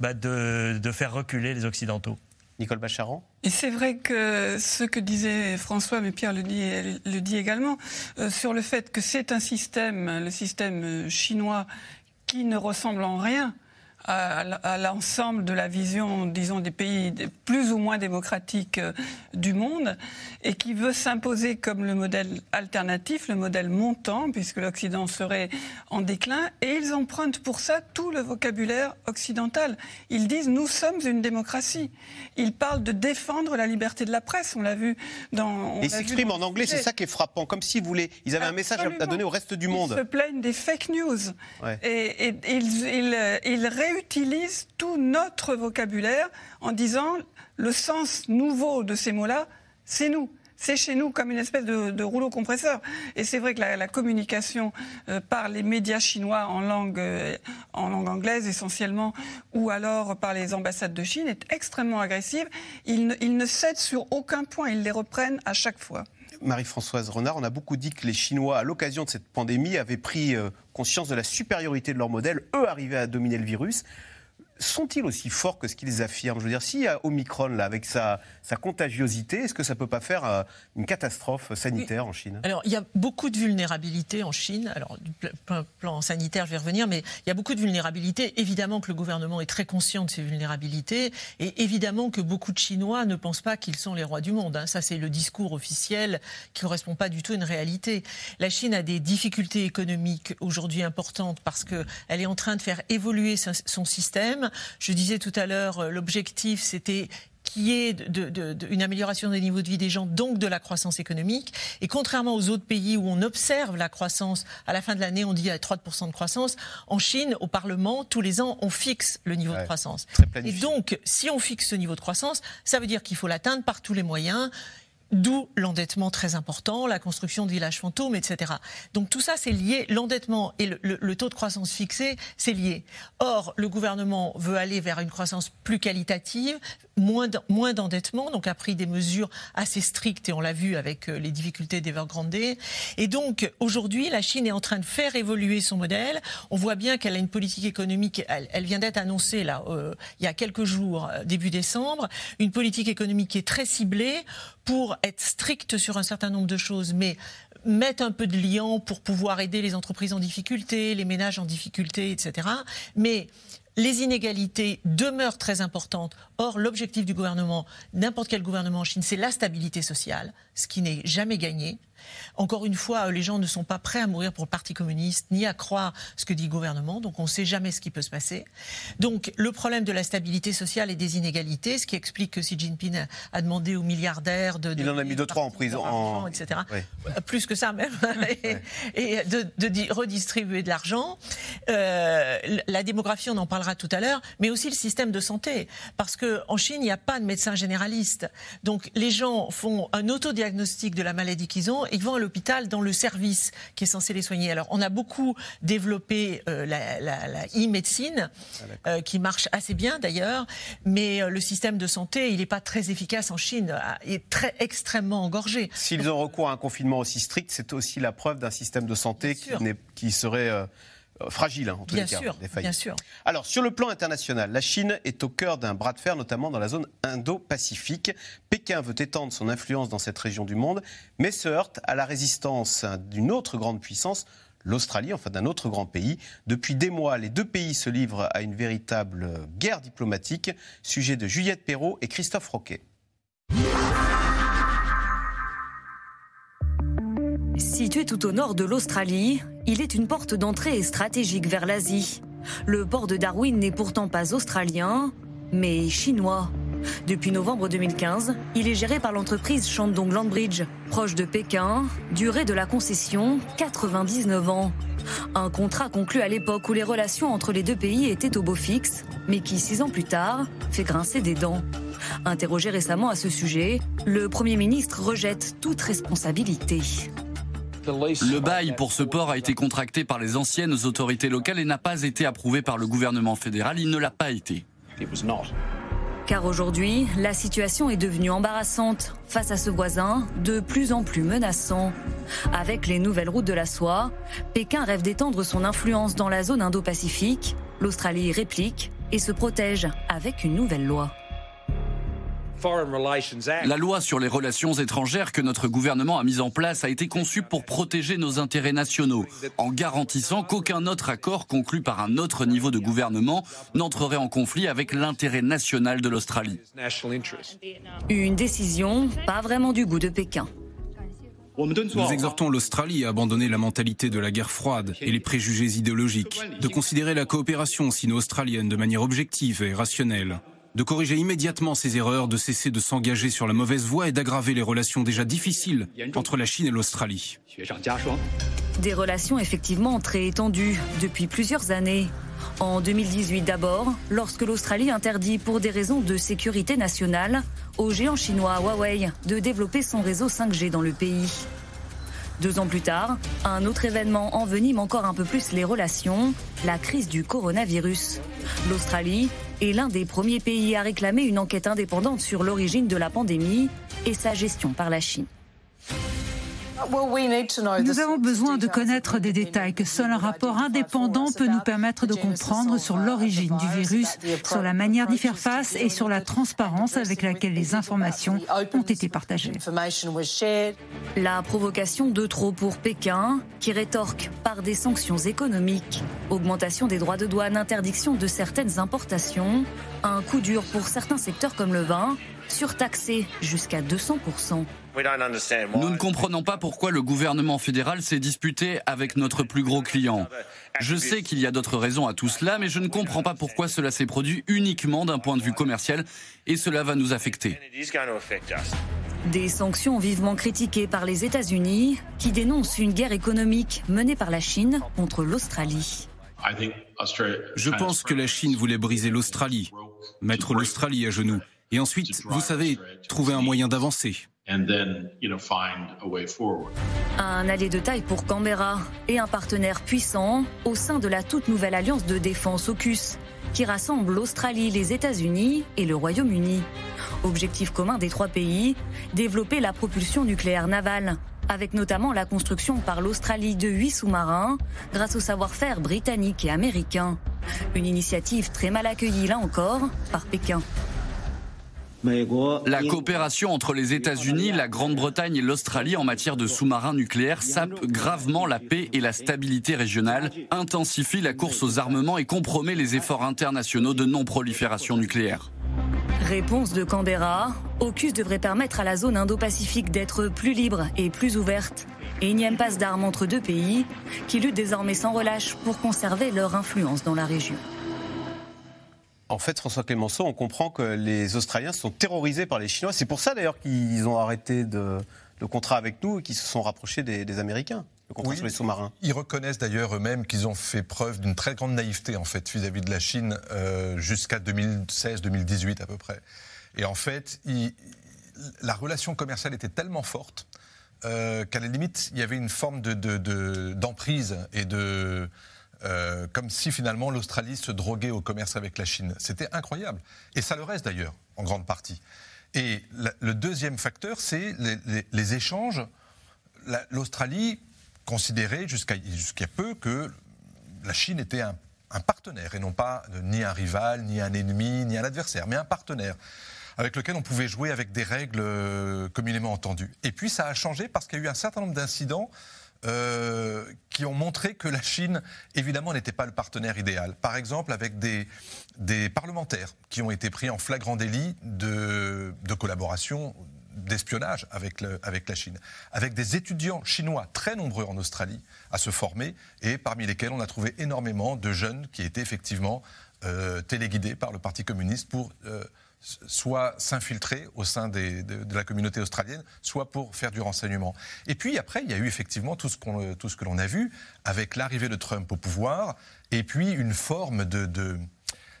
bah, de, de, faire reculer les Occidentaux. Nicole Bacharan? Et c'est vrai que ce que disait François, mais Pierre le dit, le dit également, euh, sur le fait que c'est un système, le système chinois, qui ne ressemble en rien à, l'ensemble de la vision, disons, des pays plus ou moins démocratiques euh, du monde et qui veut s'imposer comme le modèle alternatif, le modèle montant, puisque l'Occident serait en déclin. Et ils empruntent pour ça tout le vocabulaire occidental. Ils disent nous sommes une démocratie. Ils parlent de défendre la liberté de la presse. On l'a vu dans. ils s'expriment en anglais, c'est ça qui est frappant, comme si voulaient, ils avaient un message à donner au reste du monde. Ils se plaignent des fake news. Et, et, ils, ils, ils utilise tout notre vocabulaire en disant le sens nouveau de ces mots-là, c'est nous. C'est chez nous comme une espèce de, rouleau compresseur. Et c'est vrai que la, communication euh, par les médias chinois en langue, euh, en langue anglaise essentiellement, ou alors par les ambassades de Chine, est extrêmement agressive. Ne, ils ne cèdent sur aucun point, ils les reprennent à chaque fois. Marie-Françoise Renard, on a beaucoup dit que les Chinois, à l'occasion de cette pandémie, avaient pris euh, conscience de la supériorité de leur modèle. Eux arrivaient à dominer le virus sont-ils aussi forts que ce qu'ils affirment? Je veux dire, s'il y a Omicron, là, avec sa, sa contagiosité, est-ce que ça ne peut pas faire euh, une catastrophe sanitaire en Chine? Alors, il y a beaucoup de vulnérabilité en Chine. Alors, du plan sanitaire, je vais revenir, mais il y a beaucoup de vulnérabilité. Évidemment que le gouvernement est très conscient de ces vulnérabilités. Et évidemment que beaucoup de Chinois ne pensent pas qu'ils sont les rois du monde. Hein. Ça, c'est le discours officiel qui ne correspond pas du tout à une réalité. La Chine a des difficultés économiques aujourd'hui importantes parce qu'elle est en train de faire évoluer son système je disais tout à l'heure, euh, l'objectif, c'était qui est de, une amélioration des niveaux de vie des gens, donc de la croissance économique. Et contrairement aux autres pays où on observe la croissance, à la fin de l'année, on dit à 3% de croissance, en Chine, au Parlement, tous les ans, on fixe le niveau de croissance. Et donc, si on fixe ce niveau de croissance, ça veut dire qu'il faut l'atteindre par tous les moyens. D'où l'endettement très important, la construction de villages fantômes, etc. Donc tout ça, c'est lié. L'endettement et le, taux de croissance fixé, c'est lié. Or, le gouvernement veut aller vers une croissance plus qualitative, moins d'endettement, donc a pris des mesures assez strictes, et on l'a vu avec euh, les difficultés d'Evergrande. Et donc, aujourd'hui, la Chine est en train de faire évoluer son modèle. On voit bien qu'elle a une politique économique, elle, vient d'être annoncée là, euh, il y a quelques jours, euh, début décembre, une politique économique qui est très ciblée pour être stricte sur un certain nombre de choses, mais mettre un peu de liant pour pouvoir aider les entreprises en difficulté, les ménages en difficulté, etc. Mais les inégalités demeurent très importantes. Or, l'objectif du gouvernement, n'importe quel gouvernement en Chine, c'est la stabilité sociale, ce qui n'est jamais gagné. Encore une fois, les gens ne sont pas prêts à mourir pour le Parti communiste, ni à croire ce que dit le gouvernement, donc on ne sait jamais ce qui peut se passer. Donc le problème de la stabilité sociale et des inégalités, ce qui explique que Xi Jinping a demandé aux milliardaires de... Il en a mis deux, trois en prison. En... Etc. Plus que ça même. *laughs* et, de, redistribuer de l'argent. Euh, la démographie, on en parlera tout à l'heure, mais aussi le système de santé. Parce qu'en Chine, il n'y a pas de médecin généraliste. Donc les gens font un autodiagnostic de la maladie qu'ils ont ils vont à l'hôpital dans le service qui est censé les soigner. Alors, on a beaucoup développé euh, la, e-médecine, ah, euh, qui marche assez bien d'ailleurs, mais euh, le système de santé, il n'est pas très efficace en Chine, il est très extrêmement engorgé. S'ils ont recours à un confinement aussi strict, c'est aussi la preuve d'un système de santé qui, qui serait fragile, hein, en tous bien les cas. Sûr, bien sûr. Alors, sur le plan international, la Chine est au cœur d'un bras de fer, notamment dans la zone Indo-Pacifique. Pékin veut étendre son influence dans cette région du monde, mais se heurte à la résistance d'une autre grande puissance, l'Australie, enfin d'un autre grand pays. Depuis des mois, les deux pays se livrent à une véritable guerre diplomatique. Sujet de Juliette Perrault et Christophe Roquet. Situé tout au nord de l'Australie, il est une porte d'entrée stratégique vers l'Asie. Le port de Darwin n'est pourtant pas australien, mais chinois. Depuis novembre 2015, il est géré par l'entreprise Shandong Landbridge, proche de Pékin, durée de la concession 99 ans. Un contrat conclu à l'époque où les relations entre les deux pays étaient au beau fixe, mais qui, six ans plus tard, fait grincer des dents. Interrogé récemment à ce sujet, le Premier ministre rejette toute responsabilité. Le bail pour ce port a été contracté par les anciennes autorités locales et n'a pas été approuvé par le gouvernement fédéral. Il ne l'a pas été. Car aujourd'hui, la situation est devenue embarrassante face à ce voisin de plus en plus menaçant. Avec les nouvelles routes de la soie, Pékin rêve d'étendre son influence dans la zone Indo-Pacifique. L'Australie réplique et se protège avec une nouvelle loi. La loi sur les relations étrangères que notre gouvernement a mise en place a été conçue pour protéger nos intérêts nationaux, en garantissant qu'aucun autre accord conclu par un autre niveau de gouvernement n'entrerait en conflit avec l'intérêt national de l'Australie. Une décision pas vraiment du goût de Pékin. Nous exhortons l'Australie à abandonner la mentalité de la guerre froide et les préjugés idéologiques, de considérer la coopération sino-australienne de manière objective et rationnelle de corriger immédiatement ses erreurs, de cesser de s'engager sur la mauvaise voie et d'aggraver les relations déjà difficiles entre la Chine et l'Australie. Des relations effectivement très étendues depuis plusieurs années. En 2018 d'abord, lorsque l'Australie interdit pour des raisons de sécurité nationale au géant chinois Huawei de développer son réseau 5G dans le pays. Deux ans plus tard, un autre événement envenime encore un peu plus les relations, la crise du coronavirus. L'Australie est l'un des premiers pays à réclamer une enquête indépendante sur l'origine de la pandémie et sa gestion par la Chine. Nous avons besoin de connaître des détails que seul un rapport indépendant peut nous permettre de comprendre sur l'origine du virus, sur la manière d'y faire face et sur la transparence avec laquelle les informations ont été partagées. La provocation de trop pour Pékin, qui rétorque par des sanctions économiques, augmentation des droits de douane, interdiction de certaines importations, un coup dur pour certains secteurs comme le vin, surtaxé jusqu'à 200%. Nous ne comprenons pas pourquoi le gouvernement fédéral s'est disputé avec notre plus gros client. Je sais qu'il y a d'autres raisons à tout cela, mais je ne comprends pas pourquoi cela s'est produit uniquement d'un point de vue commercial et cela va nous affecter. Des sanctions vivement critiquées par les États-Unis, qui dénoncent une guerre économique menée par la Chine contre l'Australie. Je pense que la Chine voulait briser l'Australie, mettre l'Australie à genoux, et ensuite, vous savez, trouver un moyen d'avancer. Un allié de taille pour Canberra et un partenaire puissant au sein de la toute nouvelle alliance de défense AUKUS, qui rassemble l'Australie, les États-Unis et le Royaume-Uni. Objectif commun des trois pays, développer la propulsion nucléaire navale, avec notamment la construction par l'Australie de huit sous-marins, grâce au savoir-faire britannique et américain. Une initiative très mal accueillie là encore par Pékin. La coopération entre les États-Unis, la Grande-Bretagne et l'Australie en matière de sous-marins nucléaires sape gravement la paix et la stabilité régionale, intensifie la course aux armements et compromet les efforts internationaux de non-prolifération nucléaire. Réponse de Canberra, AUKUS devrait permettre à la zone Indo-Pacifique d'être plus libre et plus ouverte. Et une passe d'armes entre deux pays qui luttent désormais sans relâche pour conserver leur influence dans la région. En fait, François Clémenceau, on comprend que les Australiens sont terrorisés par les Chinois. C'est pour ça d'ailleurs qu'ils ont arrêté de, le contrat avec nous et qu'ils se sont rapprochés des, Américains. Le contrat sur les sous-marins. Ils reconnaissent d'ailleurs eux-mêmes qu'ils ont fait preuve d'une très grande naïveté en fait vis-à-vis de la Chine euh, jusqu'à 2016-2018 à peu près. Et en fait, la relation commerciale était tellement forte euh, qu'à la limite, il y avait une forme d'emprise de, et de euh, comme si finalement l'Australie se droguait au commerce avec la Chine. C'était incroyable. Et ça le reste d'ailleurs, en grande partie. Et le deuxième facteur, c'est les, échanges. L'Australie considérait jusqu'à peu que la Chine était un, partenaire et non pas ni un rival, ni un ennemi, ni un adversaire, mais un partenaire avec lequel on pouvait jouer avec des règles euh, communément entendues. Et puis ça a changé parce qu'il y a eu un certain nombre d'incidents euh, qui ont montré que la Chine, évidemment, n'était pas le partenaire idéal. Par exemple, avec des, parlementaires qui ont été pris en flagrant délit de, de collaboration d'espionnage avec, avec la Chine, avec des étudiants chinois très nombreux en Australie à se former, et parmi lesquels on a trouvé énormément de jeunes qui étaient effectivement euh, téléguidés par le Parti communiste pour euh, soit s'infiltrer au sein de, la communauté australienne, soit pour faire du renseignement. Et puis après, il y a eu effectivement tout ce, que l'on a vu avec l'arrivée de Trump au pouvoir, et puis une forme de,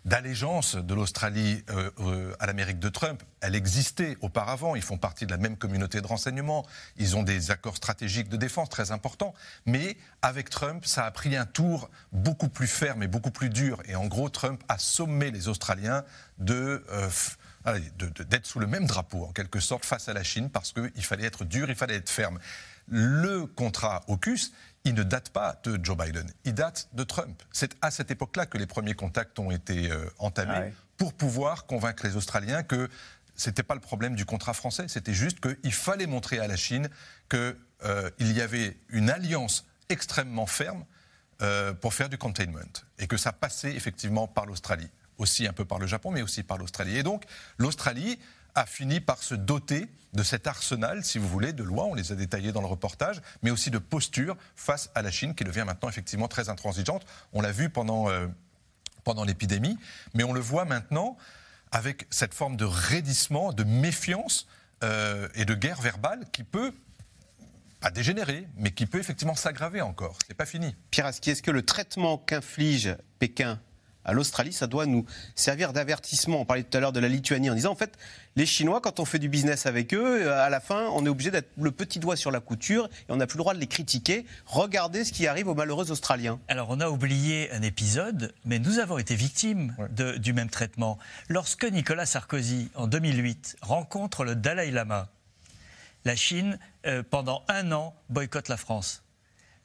d'allégeance de l'Australie euh, euh, à l'Amérique de Trump. Elle existait auparavant, ils font partie de la même communauté de renseignement, ils ont des accords stratégiques de défense très importants, mais avec Trump, ça a pris un tour beaucoup plus ferme et beaucoup plus dur. Et en gros, Trump a sommé les Australiens de... Euh, d'être sous le même drapeau, en quelque sorte, face à la Chine, parce qu'il fallait être dur, il fallait être ferme. Le contrat AUKUS, il ne date pas de Joe Biden, il date de Trump. C'est à cette époque-là que les premiers contacts ont été euh, entamés ah pour pouvoir convaincre les Australiens que ce n'était pas le problème du contrat français, c'était juste qu'il fallait montrer à la Chine qu'il euh, y avait une alliance extrêmement ferme euh, pour faire du containment et que ça passait effectivement par l'Australie, aussi un peu par le Japon, mais aussi par l'Australie. Et donc l'Australie a fini par se doter de cet arsenal, si vous voulez, de lois, on les a détaillées dans le reportage, mais aussi de posture face à la Chine qui devient maintenant effectivement très intransigeante. On l'a vu pendant, euh, pendant l'épidémie, mais on le voit maintenant avec cette forme de raidissement, de méfiance euh, et de guerre verbale qui peut pas dégénérer, mais qui peut effectivement s'aggraver encore. C'est pas fini. Pierre Aski, est-ce que le traitement qu'inflige Pékin à l'Australie, ça doit nous servir d'avertissement. On parlait tout à l'heure de la Lituanie en disant, en fait, les Chinois, quand on fait du business avec eux, euh, à la fin, on est obligé d'être le petit doigt sur la couture et on n'a plus le droit de les critiquer. Regardez ce qui arrive aux malheureux Australiens. Alors, on a oublié un épisode, mais nous avons été victimes du même traitement. Lorsque Nicolas Sarkozy, en 2008, rencontre le Dalai Lama, la Chine, euh, pendant un an, boycotte la France.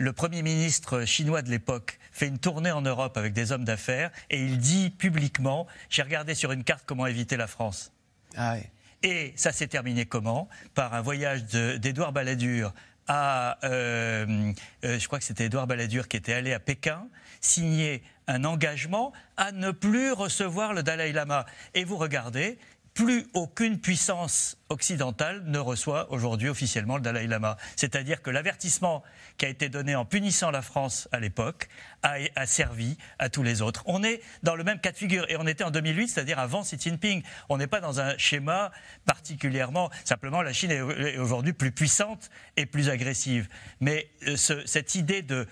Le Premier ministre chinois de l'époque fait une tournée en Europe avec des hommes d'affaires et il dit publiquement, j'ai regardé sur une carte comment éviter la France. Ah et ça s'est terminé comment? Par un voyage d'Édouard Balladur à, euh, euh, je crois que c'était Édouard Balladur qui était allé à Pékin, signer un engagement à ne plus recevoir le Dalai Lama. Et vous regardez, plus aucune puissance occidentale ne reçoit aujourd'hui officiellement le Dalai Lama. C'est-à-dire que l'avertissement qui a été donné en punissant la France à l'époque a, servi à tous les autres. On est dans le même cas de figure et on était en 2008, c'est-à-dire avant Xi Jinping. On n'est pas dans un schéma particulièrement. Simplement, la Chine est aujourd'hui plus puissante et plus agressive. Mais euh, cette idée de,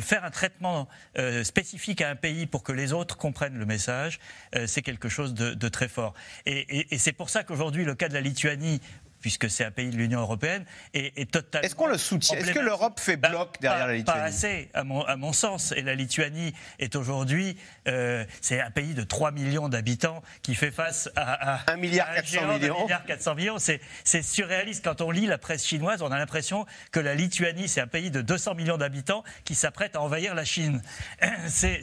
faire un traitement euh, spécifique à un pays pour que les autres comprennent le message, euh, c'est quelque chose de, très fort. Et, et c'est pour ça qu'aujourd'hui, le cas de la Lituanie puisque c'est un pays de l'Union européenne, est, totalement. Est-ce qu'on le soutient? Est-ce que l'Europe fait bah, bloc derrière la Lituanie Pas assez, à mon, à mon, sens. Et la Lituanie est aujourd'hui, euh, c'est un pays de 3 millions d'habitants qui fait face à, 1 milliard 400 millions. 1 milliard 400 millions. C'est surréaliste. Quand on lit la presse chinoise, on a l'impression que la Lituanie, c'est un pays de 200 millions d'habitants qui s'apprête à envahir la Chine. *clears throat* C'est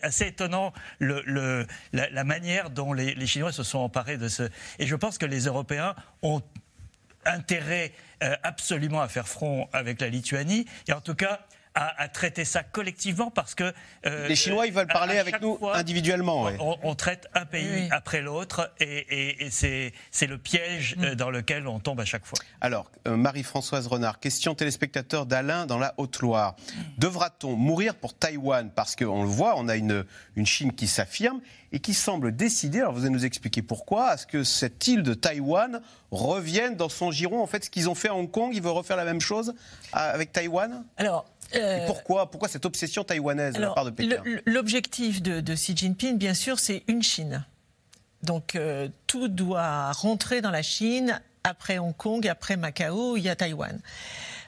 assez étonnant le, le, la, la, manière dont les, les Chinois se sont emparés de ce. Et je pense que les Européens ont intérêt euh, absolument à faire front avec la Lituanie, et en tout cas à, traiter ça collectivement parce que euh, les Chinois ils veulent parler avec nous individuellement. On, traite un pays après l'autre et, c'est le piège mm. euh, dans lequel on tombe à chaque fois. Alors Marie-Françoise Renard, question téléspectateur d'Alain dans la Haute-Loire. Devra-t-on mourir pour Taïwan? Parce qu'on le voit, on a une, une Chine qui s'affirme et qui semble décider, alors vous allez nous expliquer pourquoi, à ce que cette île de Taïwan revienne dans son giron? En fait, ce qu'ils ont fait à Hong Kong, ils veulent refaire la même chose avec Taïwan? Alors, euh, pourquoi, pourquoi cette obsession taïwanaise de la part de Pékin L'objectif de, Xi Jinping, bien sûr, c'est une Chine. Donc euh, tout doit rentrer dans la Chine. Après Hong Kong, après Macao, il y a Taïwan.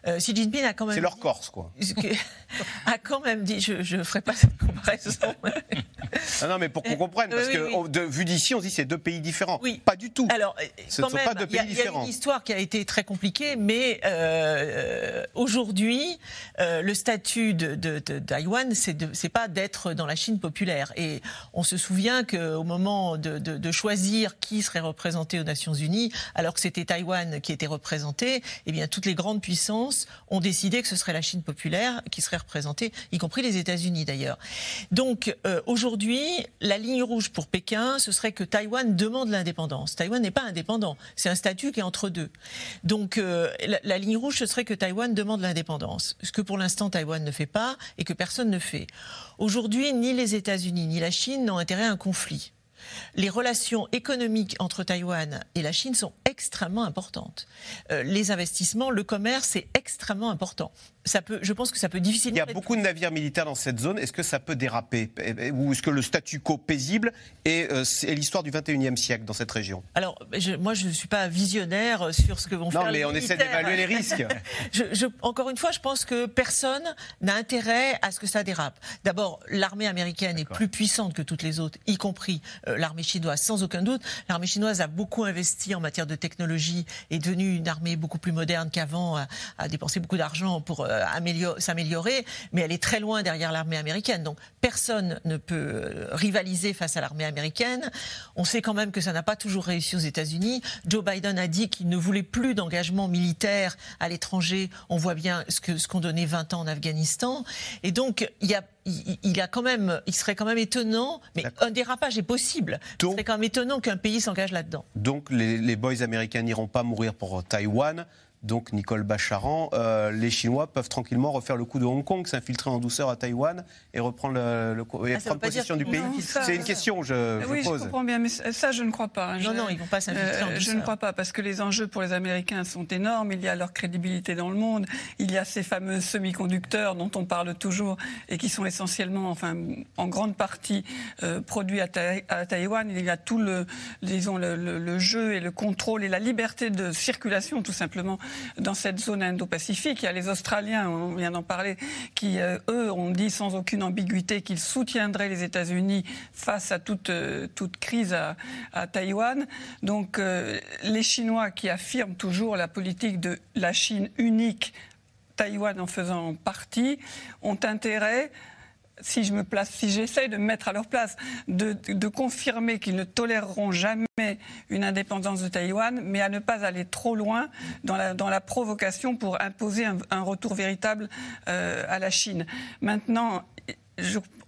Euh, Xi Jinping a quand même. C'est leur Corse, quoi. *laughs* a quand même dit, je ne ferai pas cette comparaison. *laughs* non, non, mais pour qu'on comprenne, parce que de, vu d'ici, on se dit c'est deux pays différents. Oui. Pas du tout. Alors, ce ne sont pas deux pays différents. Il y a une histoire qui a été très compliquée, mais euh, aujourd'hui, euh, le statut de, de, de Taïwan, c'est pas d'être dans la Chine populaire. Et on se souvient qu'au moment de, choisir qui serait représenté aux Nations Unies, alors que c'était Taïwan qui était représenté, eh bien toutes les grandes puissances ont décidé que ce serait la Chine populaire qui serait représentée, y compris les États-Unis d'ailleurs. Donc euh, aujourd'hui, la ligne rouge pour Pékin, ce serait que Taïwan demande l'indépendance. Taïwan n'est pas indépendant, c'est un statut qui est entre deux. Donc euh, la, ligne rouge, ce serait que Taïwan demande l'indépendance, ce que pour l'instant Taïwan ne fait pas et que personne ne fait. Aujourd'hui, ni les États-Unis ni la Chine n'ont intérêt à un conflit les relations économiques entre Taïwan et la Chine sont extrêmement importantes. Euh, les investissements, le commerce, c'est extrêmement important. Ça peut, je pense que ça peut difficilement. Il y a beaucoup de navires militaires dans cette zone. Est-ce que ça peut déraper Ou est-ce que le statu quo paisible est, euh, l'histoire du 21e siècle dans cette région? Alors, moi, je ne suis pas visionnaire sur ce que vont faire les Non, mais on essaie d'évaluer les risques. *laughs* encore une fois, je pense que personne n'a intérêt à ce que ça dérape. D'abord, l'armée américaine est plus puissante que toutes les autres, y compris euh, l'armée chinoise, sans aucun doute. L'armée chinoise a beaucoup investi en matière de technologie, est devenue une armée beaucoup plus moderne qu'avant, a, dépensé beaucoup d'argent pour euh, s'améliorer, mais elle est très loin derrière l'armée américaine. Donc personne ne peut euh, rivaliser face à l'armée américaine. On sait quand même que ça n'a pas toujours réussi aux États-Unis. Joe Biden a dit qu'il ne voulait plus d'engagement militaire à l'étranger. On voit bien ce qu'ont ce qu'on donnait 20 ans en Afghanistan. Et donc, il y a il, a quand même, il serait quand même étonnant, mais un dérapage est possible. il serait quand même étonnant qu'un pays s'engage là-dedans. Donc les, les boys américains n'iront pas mourir pour Taïwan donc Nicole Bacharan, euh, les Chinois peuvent tranquillement refaire le coup de Hong Kong, s'infiltrer en douceur à Taïwan et reprendre, le, et ah, prendre possession du pays C'est une question, je, oui, pose. je comprends bien, mais ça, je ne crois pas. Non, non, ils ne vont pas s'infiltrer en douceur. Je ne crois pas, parce que les enjeux pour les Américains sont énormes. Il y a leur crédibilité dans le monde. Il y a ces fameux semi-conducteurs dont on parle toujours et qui sont essentiellement, enfin, en grande partie euh, produits à, Taïwan. Il y a tout le, disons, le, le, jeu et le contrôle et la liberté de circulation, tout simplement, dans cette zone Indo-Pacifique. Il y a les Australiens, on vient d'en parler, qui, euh, eux, ont dit sans aucune ambiguïté qu'ils soutiendraient les États-Unis face à toute, euh, toute crise à, à Taïwan. Donc, les Chinois qui affirment toujours la politique de la Chine unique Taïwan en faisant partie, ont intérêt si je j'essaye de me mettre à leur place, de, confirmer qu'ils ne toléreront jamais une indépendance de Taïwan, mais à ne pas aller trop loin dans la, dans la provocation pour imposer un, retour véritable euh, à la Chine. Maintenant,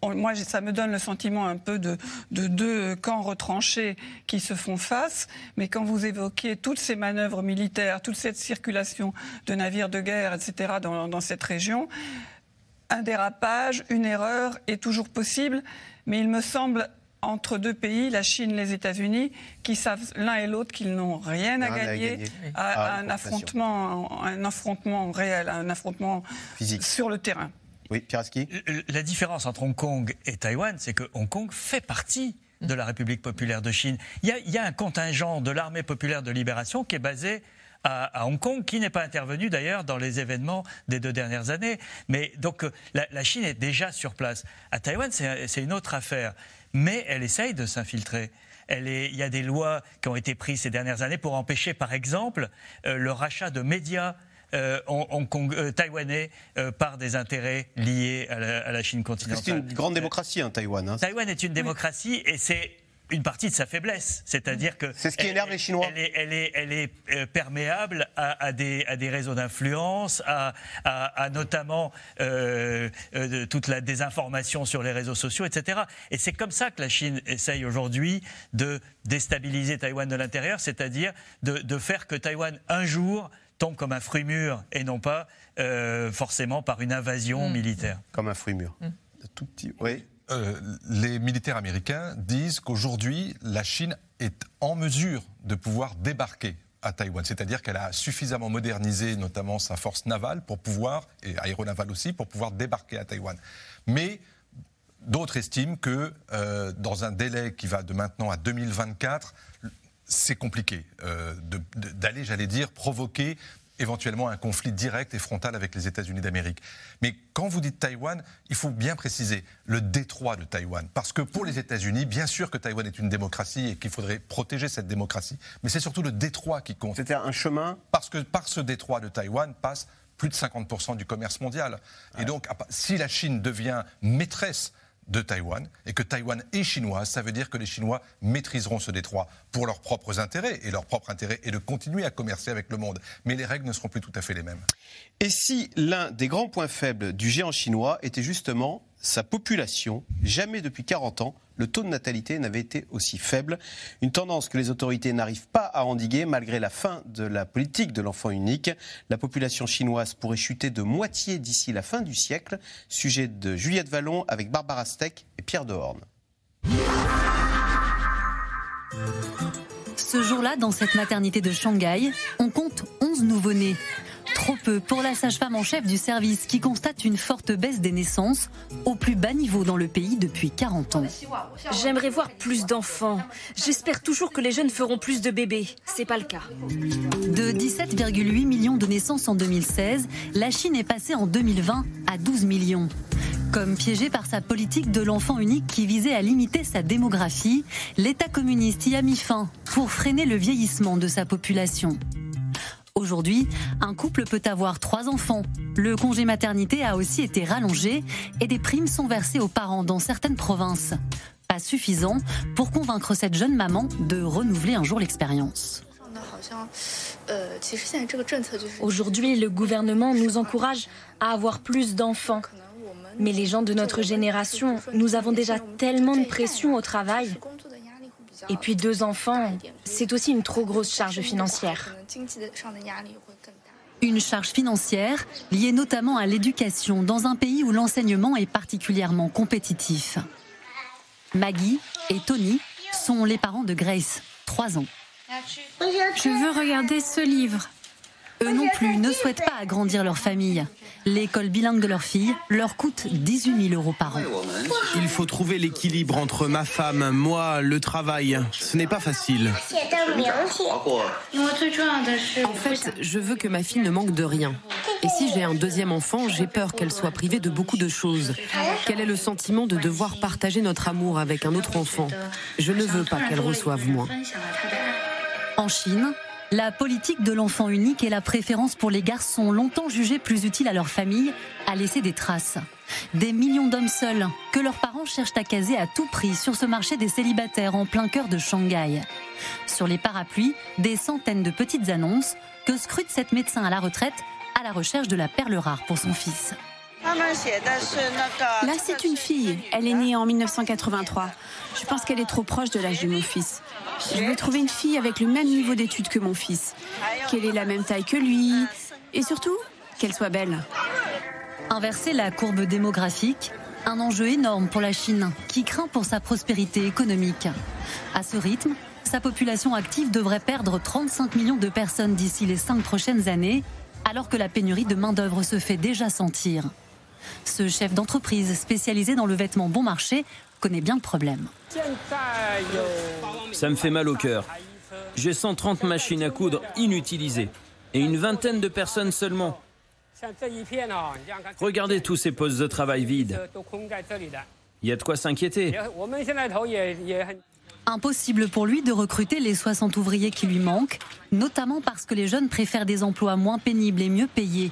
moi, ça me donne le sentiment un peu de, deux camps retranchés qui se font face. Mais quand vous évoquez toutes ces manœuvres militaires, toute cette circulation de navires de guerre, etc., dans, cette région, un dérapage, une erreur est toujours possible. Mais il me semble entre deux pays, la Chine et les États-Unis, qui savent l'un et l'autre qu'ils n'ont rien, à gagner, à, ah, un, affrontement, un affrontement réel, un affrontement Physique. sur le terrain. Oui, Pieraski La différence entre Hong Kong et Taïwan, c'est que Hong Kong fait partie de la République populaire de Chine. Il y a, un contingent de l'armée populaire de libération qui est basé à, Hong Kong, qui n'est pas intervenu d'ailleurs dans les événements des deux dernières années. Mais donc la, Chine est déjà sur place. À Taïwan, c'est une autre affaire. Mais elle essaye de s'infiltrer. il y a des lois qui ont été prises ces dernières années pour empêcher, par exemple, euh, le rachat de médias euh, euh, taïwanais euh, par des intérêts liés à la, Chine continentale. C'est une grande démocratie, hein, Taïwan. Hein. Taïwan est une démocratie et c'est une partie de sa faiblesse. C'est-à-dire que. C'est ce qui énerve les Chinois. Elle est, elle est, perméable à, des, à, des, réseaux d'influence, à, notamment toute la désinformation sur les réseaux sociaux, etc. Et c'est comme ça que la Chine essaye aujourd'hui de déstabiliser Taïwan de l'intérieur, c'est-à-dire de, de faire que Taïwan, un jour, tombe comme un fruit mûr et non pas euh, forcément par une invasion mm. militaire. Comme un fruit mûr. Mm. Tout petit. Oui. Euh, les militaires américains disent qu'aujourd'hui, la Chine est en mesure de pouvoir débarquer à Taïwan. C'est-à-dire qu'elle a suffisamment modernisé notamment sa force navale pour pouvoir, et aéronavale aussi, pour pouvoir débarquer à Taïwan. Mais d'autres estiment que euh, dans un délai qui va de maintenant à 2024, c'est compliqué euh, d'aller, j'allais dire, provoquer éventuellement un conflit direct et frontal avec les États-Unis d'Amérique. Mais quand vous dites Taïwan, il faut bien préciser le détroit de Taïwan. Parce que pour les États-Unis, bien sûr que Taïwan est une démocratie et qu'il faudrait protéger cette démocratie, mais c'est surtout le détroit qui compte. C'était un chemin Parce que par ce détroit de Taïwan passe plus de 50% du commerce mondial. Et donc, si la Chine devient maîtresse de Taïwan et que Taïwan est chinoise, ça veut dire que les Chinois maîtriseront ce détroit pour leurs propres intérêts. Et leur propre intérêt est de continuer à commercer avec le monde. Mais les règles ne seront plus tout à fait les mêmes. Et si l'un des grands points faibles du géant chinois était justement sa population, jamais depuis 40 ans, le taux de natalité n'avait été aussi faible. Une tendance que les autorités n'arrivent pas à endiguer malgré la fin de la politique de l'enfant unique. La population chinoise pourrait chuter de moitié d'ici la fin du siècle. Sujet de Juliette Vallon avec Barbara Steck et Pierre Dehorne. Ce jour-là, dans cette maternité de Shanghai, on compte 11 nouveau-nés. Trop peu pour la sage-femme en chef du service qui constate une forte baisse des naissances au plus bas niveau dans le pays depuis 40 ans. J'aimerais voir plus d'enfants. J'espère toujours que les jeunes feront plus de bébés. C'est pas le cas. De 17,8 millions de naissances en 2016, la Chine est passée en 2020 à 12 millions. Comme piégé par sa politique de l'enfant unique qui visait à limiter sa démographie, l'État communiste y a mis fin pour freiner le vieillissement de sa population. Aujourd'hui, un couple peut avoir trois enfants. Le congé maternité a aussi été rallongé et des primes sont versées aux parents dans certaines provinces. Pas suffisant pour convaincre cette jeune maman de renouveler un jour l'expérience. Aujourd'hui, le gouvernement nous encourage à avoir plus d'enfants. Mais les gens de notre génération, nous avons déjà tellement de pression au travail et puis deux enfants, c'est aussi une trop grosse charge financière. Une charge financière liée notamment à l'éducation dans un pays où l'enseignement est particulièrement compétitif. Maggie et Tony sont les parents de Grace, 3 ans. Je veux regarder ce livre. Eux non plus ne souhaitent pas agrandir leur famille. L'école bilingue de leur fille leur coûte 18 000 euros par an. Il faut trouver l'équilibre entre ma femme, moi, le travail. Ce n'est pas facile. En fait, je veux que ma fille ne manque de rien. Et si j'ai un deuxième enfant, j'ai peur qu'elle soit privée de beaucoup de choses. Quel est le sentiment de devoir partager notre amour avec un autre enfant? Je ne veux pas qu'elle reçoive moins. En Chine, la politique de l'enfant unique et la préférence pour les garçons longtemps jugées plus utiles à leur famille à laisser des traces. Des millions d'hommes seuls que leurs parents cherchent à caser à tout prix sur ce marché des célibataires en plein cœur de Shanghai. Sur les parapluies, des centaines de petites annonces que scrute cette médecin à la retraite à la recherche de la perle rare pour son fils. Là, c'est une fille. Elle est née en 1983. Je pense qu'elle est trop proche de l'âge de mon fils. Je veux trouver une fille avec le même niveau d'études que mon fils. Qu'elle ait la même taille que lui. Et surtout, qu'elle soit belle. Inverser la courbe démographique, un enjeu énorme pour la Chine, qui craint pour sa prospérité économique. À ce rythme, sa population active devrait perdre 35 millions de personnes d'ici les cinq prochaines années, alors que la pénurie de main-d'œuvre se fait déjà sentir. Ce chef d'entreprise spécialisé dans le vêtement bon marché connaît bien le problème. Ça me fait mal au cœur. J'ai 130 machines à coudre inutilisées et une vingtaine de personnes seulement. Regardez tous ces postes de travail vides. Il y a de quoi s'inquiéter. Impossible pour lui de recruter les 60 ouvriers qui lui manquent, notamment parce que les jeunes préfèrent des emplois moins pénibles et mieux payés.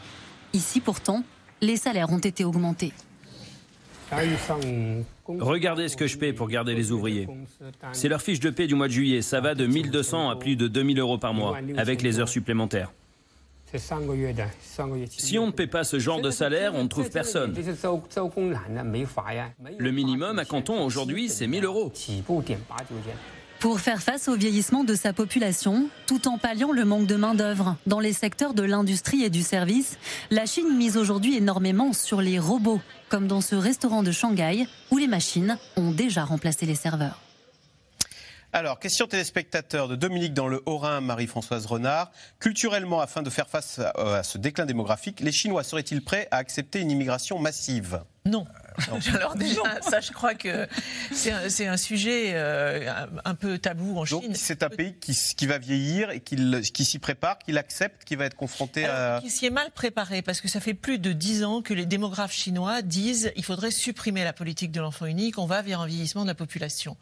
Ici pourtant, les salaires ont été augmentés. Regardez ce que je paie pour garder les ouvriers. C'est leur fiche de paie du mois de juillet. Ça va de 1200 à plus de 2000 euros par mois, avec les heures supplémentaires. Si on ne paie pas ce genre de salaire, on ne trouve personne. Le minimum à Canton aujourd'hui, c'est 1000 euros. Pour faire face au vieillissement de sa population, tout en palliant le manque de main-d'œuvre dans les secteurs de l'industrie et du service, la Chine mise aujourd'hui énormément sur les robots, comme dans ce restaurant de Shanghai où les machines ont déjà remplacé les serveurs. Alors, question téléspectateur de Dominique dans le Haut-Rhin, Marie-Françoise Renard. Culturellement, afin de faire face à ce déclin démographique, les Chinois seraient-ils prêts à accepter une immigration massive? Non. *laughs* Alors déjà, ça, je crois que c'est un, sujet euh, un, peu tabou en Chine. Donc c'est un pays qui, qui, va vieillir et qui, qui s'y prépare, qui l'accepte, qui va être confronté à... Qui s'y est mal préparé, parce que ça fait plus de dix ans que les démographes chinois disent il faudrait supprimer la politique de l'enfant unique, on va vers un vieillissement de la population.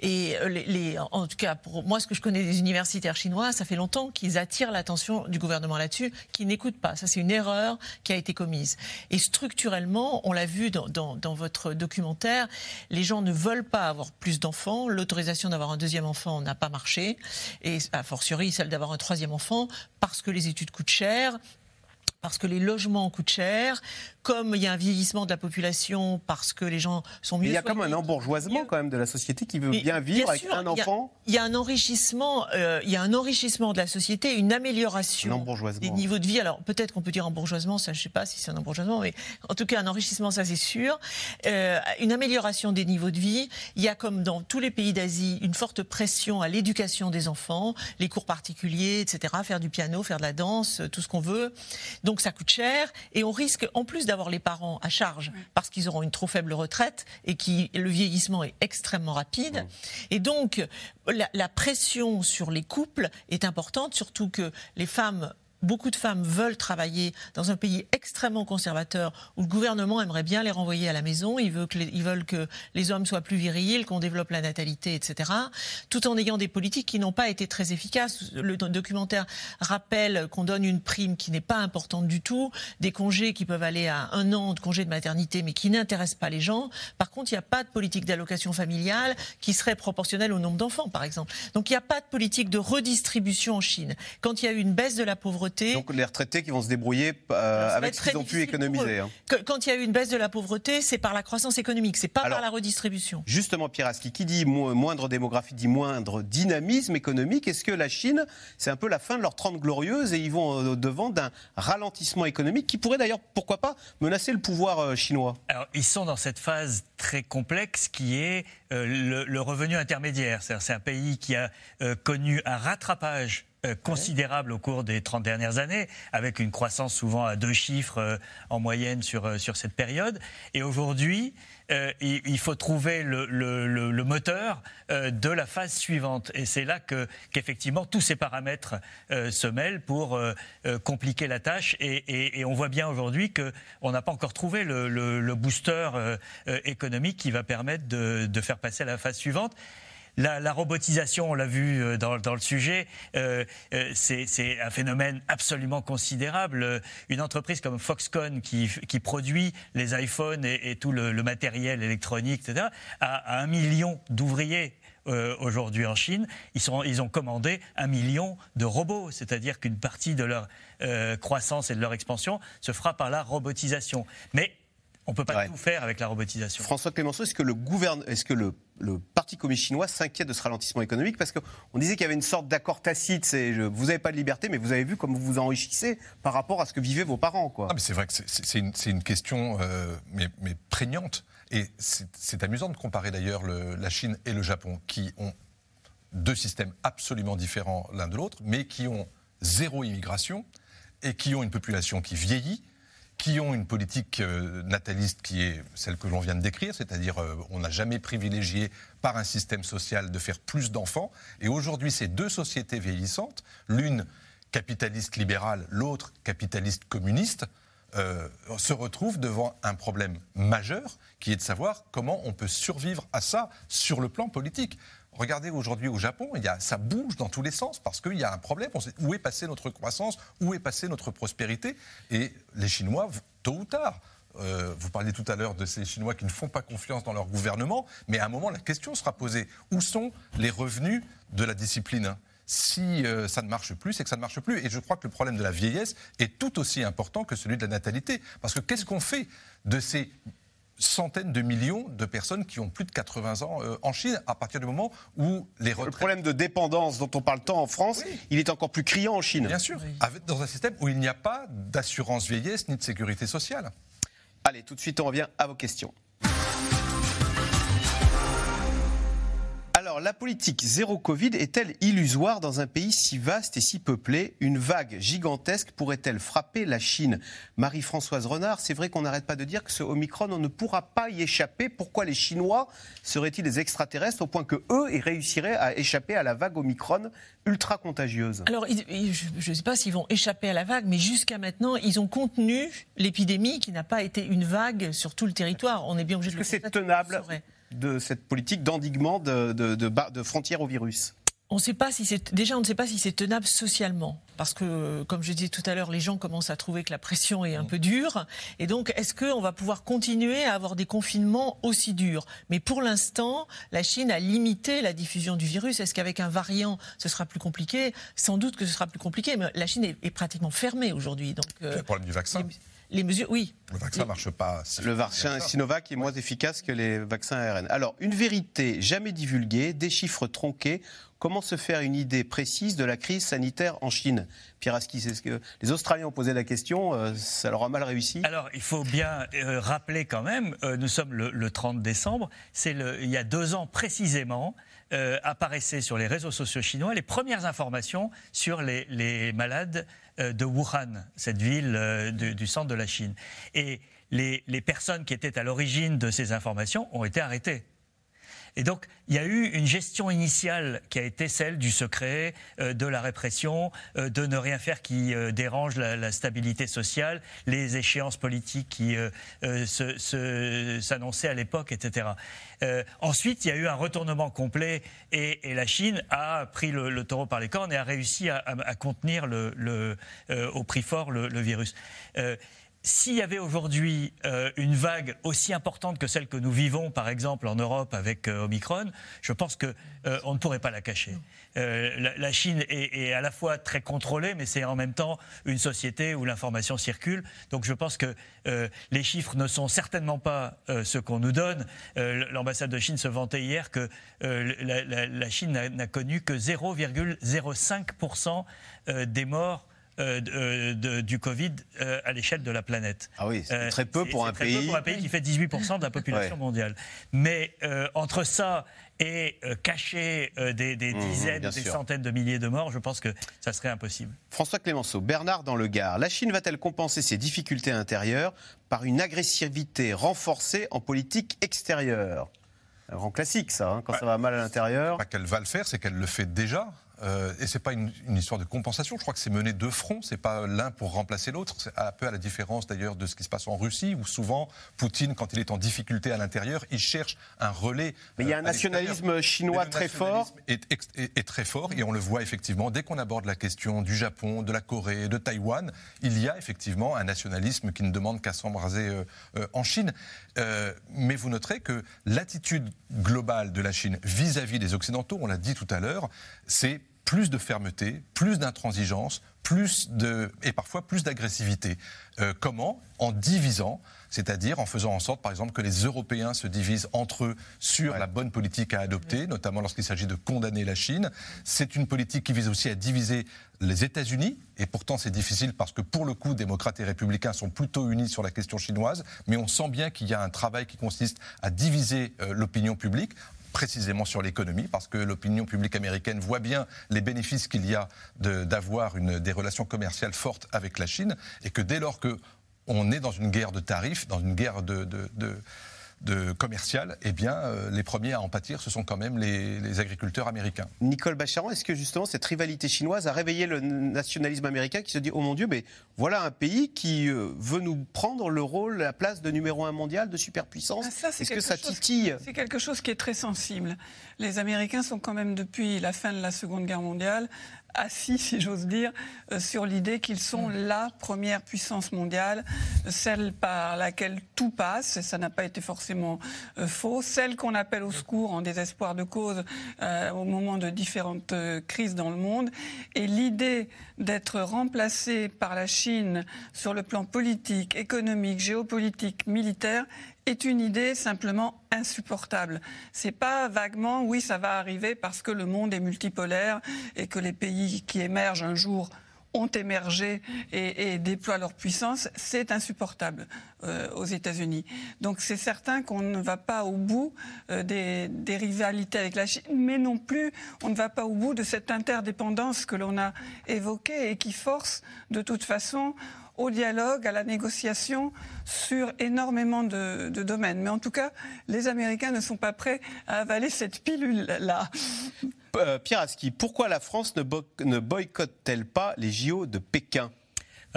Et euh, les, en tout cas, pour moi, ce que je connais des universitaires chinois, ça fait longtemps qu'ils attirent l'attention du gouvernement là-dessus, qui n'écoutent pas. Ça, c'est une erreur qui a été commise. Et structurellement, on l'a vu dans dans, votre documentaire, les gens ne veulent pas avoir plus d'enfants. L'autorisation d'avoir un deuxième enfant n'a pas marché. Et a fortiori, celle d'avoir un troisième enfant, parce que les études coûtent cher, parce que les logements coûtent cher, comme il y a un vieillissement de la population, parce que les gens sont mieux. il y a comme un embourgeoisement quand même de la société qui veut bien vivre avec un enfant. Il y, a, un enrichissement, euh, il y a un enrichissement de la société, une amélioration des niveaux de vie. Alors peut-être qu'on peut dire embourgeoisement, ça je sais pas si c'est un embourgeoisement, mais en tout cas un enrichissement, ça c'est sûr. Euh, une amélioration des niveaux de vie. Il y a comme dans tous les pays d'Asie une forte pression à l'éducation des enfants, les cours particuliers, etc. Faire du piano, faire de la danse, tout ce qu'on veut. Donc ça coûte cher et on risque en plus d'avoir les parents à charge parce qu'ils auront une trop faible retraite et qui le vieillissement est extrêmement rapide. Et donc la, la pression sur les couples est importante, surtout que les femmes beaucoup de femmes veulent travailler dans un pays extrêmement conservateur où le gouvernement aimerait bien les renvoyer à la maison. Ils veulent que les, ils veulent que les hommes soient plus virils, qu'on développe la natalité, etc. Tout en ayant des politiques qui n'ont pas été très efficaces. Le documentaire rappelle qu'on donne une prime qui n'est pas importante du tout, des congés qui peuvent aller à un an de congé de maternité, mais qui n'intéressent pas les gens. Par contre, il n'y a pas de politique d'allocation familiale qui serait proportionnelle au nombre d'enfants, par exemple. Donc il n'y a pas de politique de redistribution en Chine. Quand il y a eu une baisse de la pauvreté, donc les retraités qui vont se débrouiller euh, avec ce qu'ils ont pu économiser. Hein. Quand il y a eu une baisse de la pauvreté, c'est par la croissance économique, c'est pas par la redistribution. Justement, Pieraski, qui dit moindre démographie dit moindre dynamisme économique. Est-ce que la Chine, c'est un peu la fin de leur trente glorieuse et ils vont au-devant d'un ralentissement économique qui pourrait d'ailleurs, pourquoi pas, menacer le pouvoir euh, chinois? Alors, ils sont dans cette phase très complexe qui est euh, le, revenu intermédiaire. C'est un pays qui a connu un rattrapage considérable au cours des 30 dernières années, avec une croissance souvent à deux chiffres en moyenne sur, sur cette période. Et aujourd'hui, euh, il, faut trouver le, moteur euh, de la phase suivante. Et c'est là que, qu'effectivement tous ces paramètres euh, se mêlent pour compliquer la tâche. Et, on voit bien aujourd'hui qu'on n'a pas encore trouvé le, booster économique qui va permettre de faire passer à la phase suivante. La, robotisation, on l'a vu euh, dans, le sujet, euh, euh, c'est un phénomène absolument considérable. Une entreprise comme Foxconn qui, produit les iPhones et, tout le, matériel électronique, etc., a, un million d'ouvriers aujourd'hui en Chine, ils, ils, ont commandé un million de robots, c'est-à-dire qu'une partie de leur croissance et de leur expansion se fera par la robotisation. Mais on ne peut pas tout faire avec la robotisation. François Clémenceau, est-ce que le, est-ce que le, Parti communiste chinois s'inquiète de ce ralentissement économique Parce qu'on disait qu'il y avait une sorte d'accord tacite, vous n'avez pas de liberté, mais vous avez vu comme vous vous enrichissez par rapport à ce que vivaient vos parents. Ah, mais c'est vrai que c'est, une, question euh, mais, prégnante. Et c'est, amusant de comparer d'ailleurs la Chine et le Japon, qui ont deux systèmes absolument différents l'un de l'autre, mais qui ont zéro immigration et qui ont une population qui vieillit qui ont une politique euh, nataliste qui est celle que l'on vient de décrire, c'est-à-dire euh, on n'a jamais privilégié par un système social de faire plus d'enfants. Et aujourd'hui, ces deux sociétés vieillissantes, l'une capitaliste libérale, l'autre capitaliste communiste, euh, se retrouvent devant un problème majeur qui est de savoir comment on peut survivre à ça sur le plan politique. Regardez aujourd'hui au Japon, il y a, ça bouge dans tous les sens parce qu'il y a un problème. Où est passée notre croissance, où est passée notre prospérité. Et les Chinois, tôt ou tard, euh, vous parliez tout à l'heure de ces Chinois qui ne font pas confiance dans leur gouvernement, mais à un moment, la question sera posée. Où sont les revenus de la discipline? Si euh, ça ne marche plus, c'est que ça ne marche plus. Et je crois que le problème de la vieillesse est tout aussi important que celui de la natalité. Parce que qu'est-ce qu'on fait de ces centaines de millions de personnes qui ont plus de 80 ans euh, en Chine à partir du moment où les retraites... Le problème de dépendance dont on parle tant en France, il est encore plus criant en Chine. Bien sûr, dans un système où il n'y a pas d'assurance vieillesse ni de sécurité sociale. Allez, tout de suite, on revient à vos questions. Alors, la politique zéro Covid est-elle illusoire dans un pays si vaste et si peuplé? Une vague gigantesque pourrait-elle frapper la Chine? Marie-Françoise Renard, c'est vrai qu'on n'arrête pas de dire que ce Omicron, on ne pourra pas y échapper. Pourquoi les Chinois seraient-ils des extraterrestres au point que eux, ils réussiraient à échapper à la vague Omicron ultra contagieuse Alors, je ne sais pas s'ils vont échapper à la vague, mais jusqu'à maintenant, ils ont contenu l'épidémie qui n'a pas été une vague sur tout le territoire. On est bien obligé de le que c'est tenable? De cette politique d'endiguement de, de, frontières au virus. On sait pas si c'est déjà on ne sait pas si c'est tenable socialement. Parce que comme je disais tout à l'heure les gens commencent à trouver que la pression est un peu dure. Et donc est-ce qu'on va pouvoir continuer à avoir des confinements aussi durs? Mais pour l'instant la Chine a limité la diffusion du virus. Est-ce qu'avec un variant ce sera plus compliqué? Sans doute que ce sera plus compliqué mais la Chine est, pratiquement fermée aujourd'hui. Donc euh, le problème du vaccin les mesures, oui. Le vaccin ne marche pas. le vaccin Sinovac est moins efficace que les vaccins ARN. Alors, une vérité jamais divulguée, des chiffres tronqués. Comment se faire une idée précise de la crise sanitaire en Chine? Pierre Aski, c'est ce que les Australiens ont posé la question, euh, ça leur a mal réussi? Alors, il faut bien euh, rappeler quand même, euh, nous sommes le, 30 décembre, c'est il y a deux ans précisément, apparaissaient sur les réseaux sociaux chinois les premières informations sur les, les malades de Wuhan, cette ville euh, du, centre de la Chine. Et les personnes qui étaient à l'origine de ces informations ont été arrêtées. Et donc, il y a eu une gestion initiale qui a été celle du secret, euh, de la répression, euh, de ne rien faire qui euh, dérange la, stabilité sociale, les échéances politiques qui s'annonçaient à l'époque, etc. ensuite, il y a eu un retournement complet et, la Chine a pris le, taureau par les cornes et a réussi à, contenir au prix fort le, virus s'il y avait aujourd'hui euh, une vague aussi importante que celle que nous vivons, par exemple en Europe avec euh, Omicron, je pense qu'on euh, ne pourrait pas la cacher. La, Chine est, à la fois très contrôlée, mais c'est en même temps une société où l'information circule. Donc je pense que les chiffres ne sont certainement pas ce qu'on nous donne. L'ambassade de Chine se vantait hier que la, Chine n'a connu que 0,05% des morts du Covid à l'échelle de la planète. Ah oui, c'est très peu pour un pays. Peu pour un pays qui fait 18% de la population mondiale. Mais entre ça et cacher des, mmh, dizaines, des centaines de milliers de morts, je pense que ça serait impossible. François Clémenceau, Bernard dans le Gard. La Chine va-t-elle compenser ses difficultés intérieures par une agressivité renforcée en politique extérieure? Un grand classique, ça, hein, quand ça va mal à l'intérieur. Pas qu'elle va le faire, c'est qu'elle le fait déjà. Euh, et c'est pas une, histoire de compensation. Je crois que c'est mené de front. C'est pas l'un pour remplacer l'autre. C'est un peu à la différence d'ailleurs de ce qui se passe en Russie, où souvent Poutine, quand il est en difficulté à l'intérieur, il cherche un relais. Mais il y a un euh, nationalisme chinois très fort. Est, est, très fort, et on le voit effectivement dès qu'on aborde la question du Japon, de la Corée, de Taïwan, il y a effectivement un nationalisme qui ne demande qu'à s'embraser euh, en Chine. mais vous noterez que l'attitude globale de la Chine vis à -vis des Occidentaux, on l'a dit tout à l'heure, c'est plus de fermeté, plus d'intransigeance, plus de et parfois plus d'agressivité. Euh, comment En divisant, c'est-à-dire en faisant en sorte, par exemple, que les Européens se divisent entre eux sur la bonne politique à adopter, notamment lorsqu'il s'agit de condamner la Chine. C'est une politique qui vise aussi à diviser les États-Unis, et pourtant c'est difficile parce que pour le coup, démocrates et républicains sont plutôt unis sur la question chinoise, mais on sent bien qu'il y a un travail qui consiste à diviser euh, l'opinion publique précisément sur l'économie, parce que l'opinion publique américaine voit bien les bénéfices qu'il y a d'avoir des relations commerciales fortes avec la Chine, et que dès lors que on est dans une guerre de tarifs, dans une guerre de, de commercial, eh bien, euh, les premiers à en pâtir, ce sont quand même les, agriculteurs américains. Nicole Bacharan, est-ce que justement cette rivalité chinoise a réveillé le nationalisme américain qui se dit, oh mon Dieu, mais voilà un pays qui euh, veut nous prendre le rôle, la place de numéro un mondial, de superpuissance? Ah, Est-ce que ça titille? C'est quelque chose qui est très sensible. Les Américains sont quand même, depuis la fin de la Seconde Guerre mondiale, assis, si j'ose dire, euh, sur l'idée qu'ils sont mm. la première puissance mondiale, celle par laquelle tout passe, et ça n'a pas été forcément euh, faux, celle qu'on appelle au secours en désespoir de cause euh, au moment de différentes crises dans le monde. Et l'idée d'être remplacé par la Chine sur le plan politique, économique, géopolitique, militaire est une idée simplement insupportable. C'est pas vaguement, oui, ça va arriver parce que le monde est multipolaire et que les pays qui émergent un jour ont émergé et, déploient leur puissance, c'est insupportable euh, aux États-Unis. Donc c'est certain qu'on ne va pas au bout euh, des, des, rivalités avec la Chine, mais non plus on ne va pas au bout de cette interdépendance que l'on a évoquée et qui force de toute façon au dialogue, à la négociation sur énormément de, domaines. Mais en tout cas, les Américains ne sont pas prêts à avaler cette pilule-là. Euh, Pierre Aski, pourquoi la France ne boycotte-t-elle pas les JO de Pékin?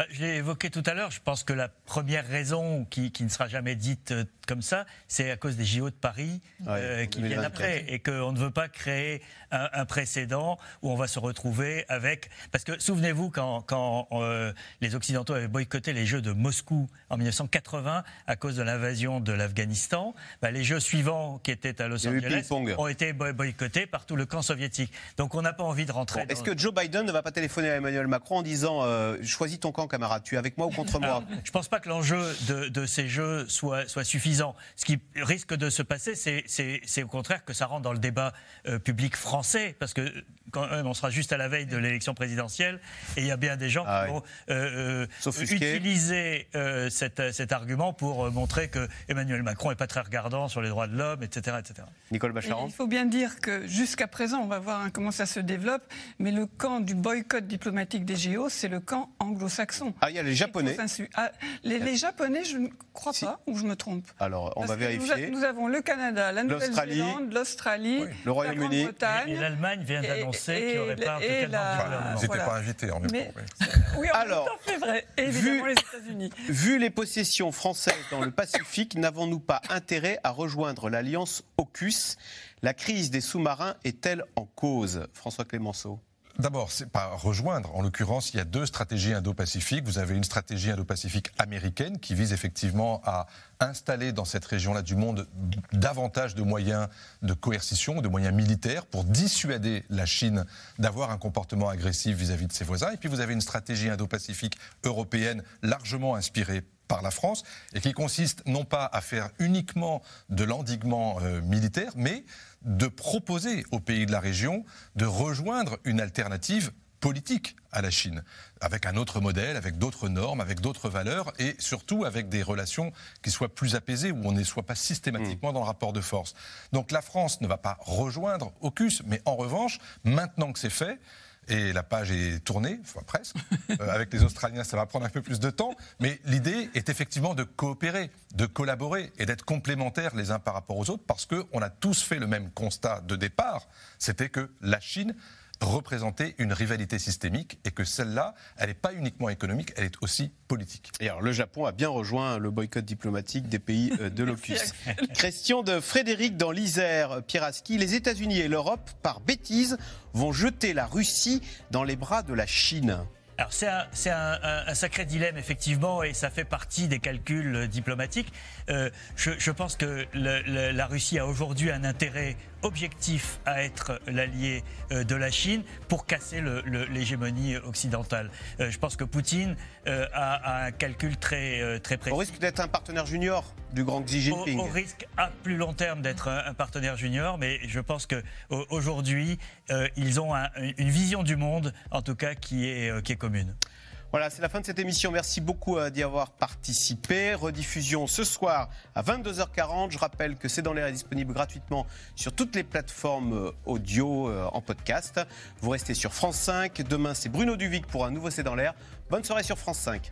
Bah, je l'ai évoqué tout à l'heure. Je pense que la première raison qui, ne sera jamais dite euh, comme ça, c'est à cause des JO de Paris euh, qui viennent après. Et qu'on ne veut pas créer un, précédent où on va se retrouver avec. Parce que souvenez-vous, quand, euh, les Occidentaux avaient boycotté les Jeux de Moscou en 1980 à cause de l'invasion de l'Afghanistan, bah, les Jeux suivants qui étaient à Los Angeles ont été boycottés par tout le camp soviétique. Donc on n'a pas envie de rentrer. Est-ce que Joe Biden ne va pas téléphoner à Emmanuel Macron en disant choisis ton camp camarade. Tu es avec moi ou contre moi *laughs* Je ne pense pas que l'enjeu de, ces jeux soit, soit suffisant. Ce qui risque de se passer, c'est au contraire que ça rentre dans le débat euh, public français, parce que quand on sera juste à la veille de l'élection présidentielle, et il y a bien des gens ah qui vont euh, euh, utiliser cet, argument pour montrer que Emmanuel Macron n'est pas très regardant sur les droits de l'homme, etc., etc. Nicole Bacharan. Il faut bien dire que jusqu'à présent, on va voir hein, comment ça se développe, mais le camp du boycott diplomatique des JO, c'est le camp anglo-saxon. Ah, il y a les Japonais. Ah, les, Japonais, je ne crois pas, ou je me trompe. Alors, on va vérifier. Nous, avons le Canada, la Nouvelle-Zélande, l'Australie, le Royaume-Uni. Et l'Allemagne vient d'annoncer qu'il n'y aurait pas un Ils n'étaient pas invités en même temps. Oui, *laughs* en Alors, même temps, c'est vrai. Et évidemment, les États-Unis. Vu les possessions françaises dans le Pacifique, n'avons-nous pas intérêt à rejoindre l'alliance AUKUS La crise des sous-marins est-elle en cause? François Clémenceau D'abord, c'est pas rejoindre. En l'occurrence, il y a deux stratégies indo-pacifiques. Vous avez une stratégie indo-pacifique américaine qui vise effectivement à installer dans cette région-là du monde davantage de moyens de coercition, de moyens militaires pour dissuader la Chine d'avoir un comportement agressif vis-à-vis de ses voisins. Et puis vous avez une stratégie indo-pacifique européenne largement inspirée par la France et qui consiste non pas à faire uniquement de l'endiguement euh, militaire, mais de proposer aux pays de la région de rejoindre une alternative politique à la Chine, avec un autre modèle, avec d'autres normes, avec d'autres valeurs, et surtout avec des relations qui soient plus apaisées, où on ne soit pas systématiquement dans le rapport de force. Donc la France ne va pas rejoindre AUKUS, mais en revanche, maintenant que c'est fait, et la page est tournée, enfin presque. *laughs* Euh, avec les Australiens, ça va prendre un peu plus de temps, mais l'idée est effectivement de coopérer, de collaborer et d'être complémentaires les uns par rapport aux autres, parce qu'on a tous fait le même constat de départ, c'était que la Chine représenter une rivalité systémique et que celle-là, elle n'est pas uniquement économique, elle est aussi politique. Et alors le Japon a bien rejoint le boycott diplomatique des pays euh, de *laughs* l'OCUS. Question de Frédéric dans l'Isère, Pieraski. Les États-Unis et l'Europe, par bêtise, vont jeter la Russie dans les bras de la Chine. Alors c'est un, sacré dilemme effectivement et ça fait partie des calculs euh, diplomatiques. Euh, je, pense que la Russie a aujourd'hui un intérêt objectif à être l'allié euh, de la Chine pour casser l'hégémonie occidentale. je pense que Poutine a, un calcul très, très précis. Au risque d'être un partenaire junior du grand Xi Jinping. Au, risque à plus long terme d'être un, partenaire junior, mais je pense qu'aujourd'hui, ils ont une vision du monde, en tout cas, qui est, qui est commune. Voilà, c'est la fin de cette émission. Merci beaucoup euh, d'y avoir participé. Rediffusion ce soir à 22h40. Je rappelle que C'est dans l'air est disponible gratuitement sur toutes les plateformes euh, audio euh, en podcast. Vous restez sur France 5. Demain, c'est Bruno Duvic pour un nouveau C'est dans l'air. Bonne soirée sur France 5.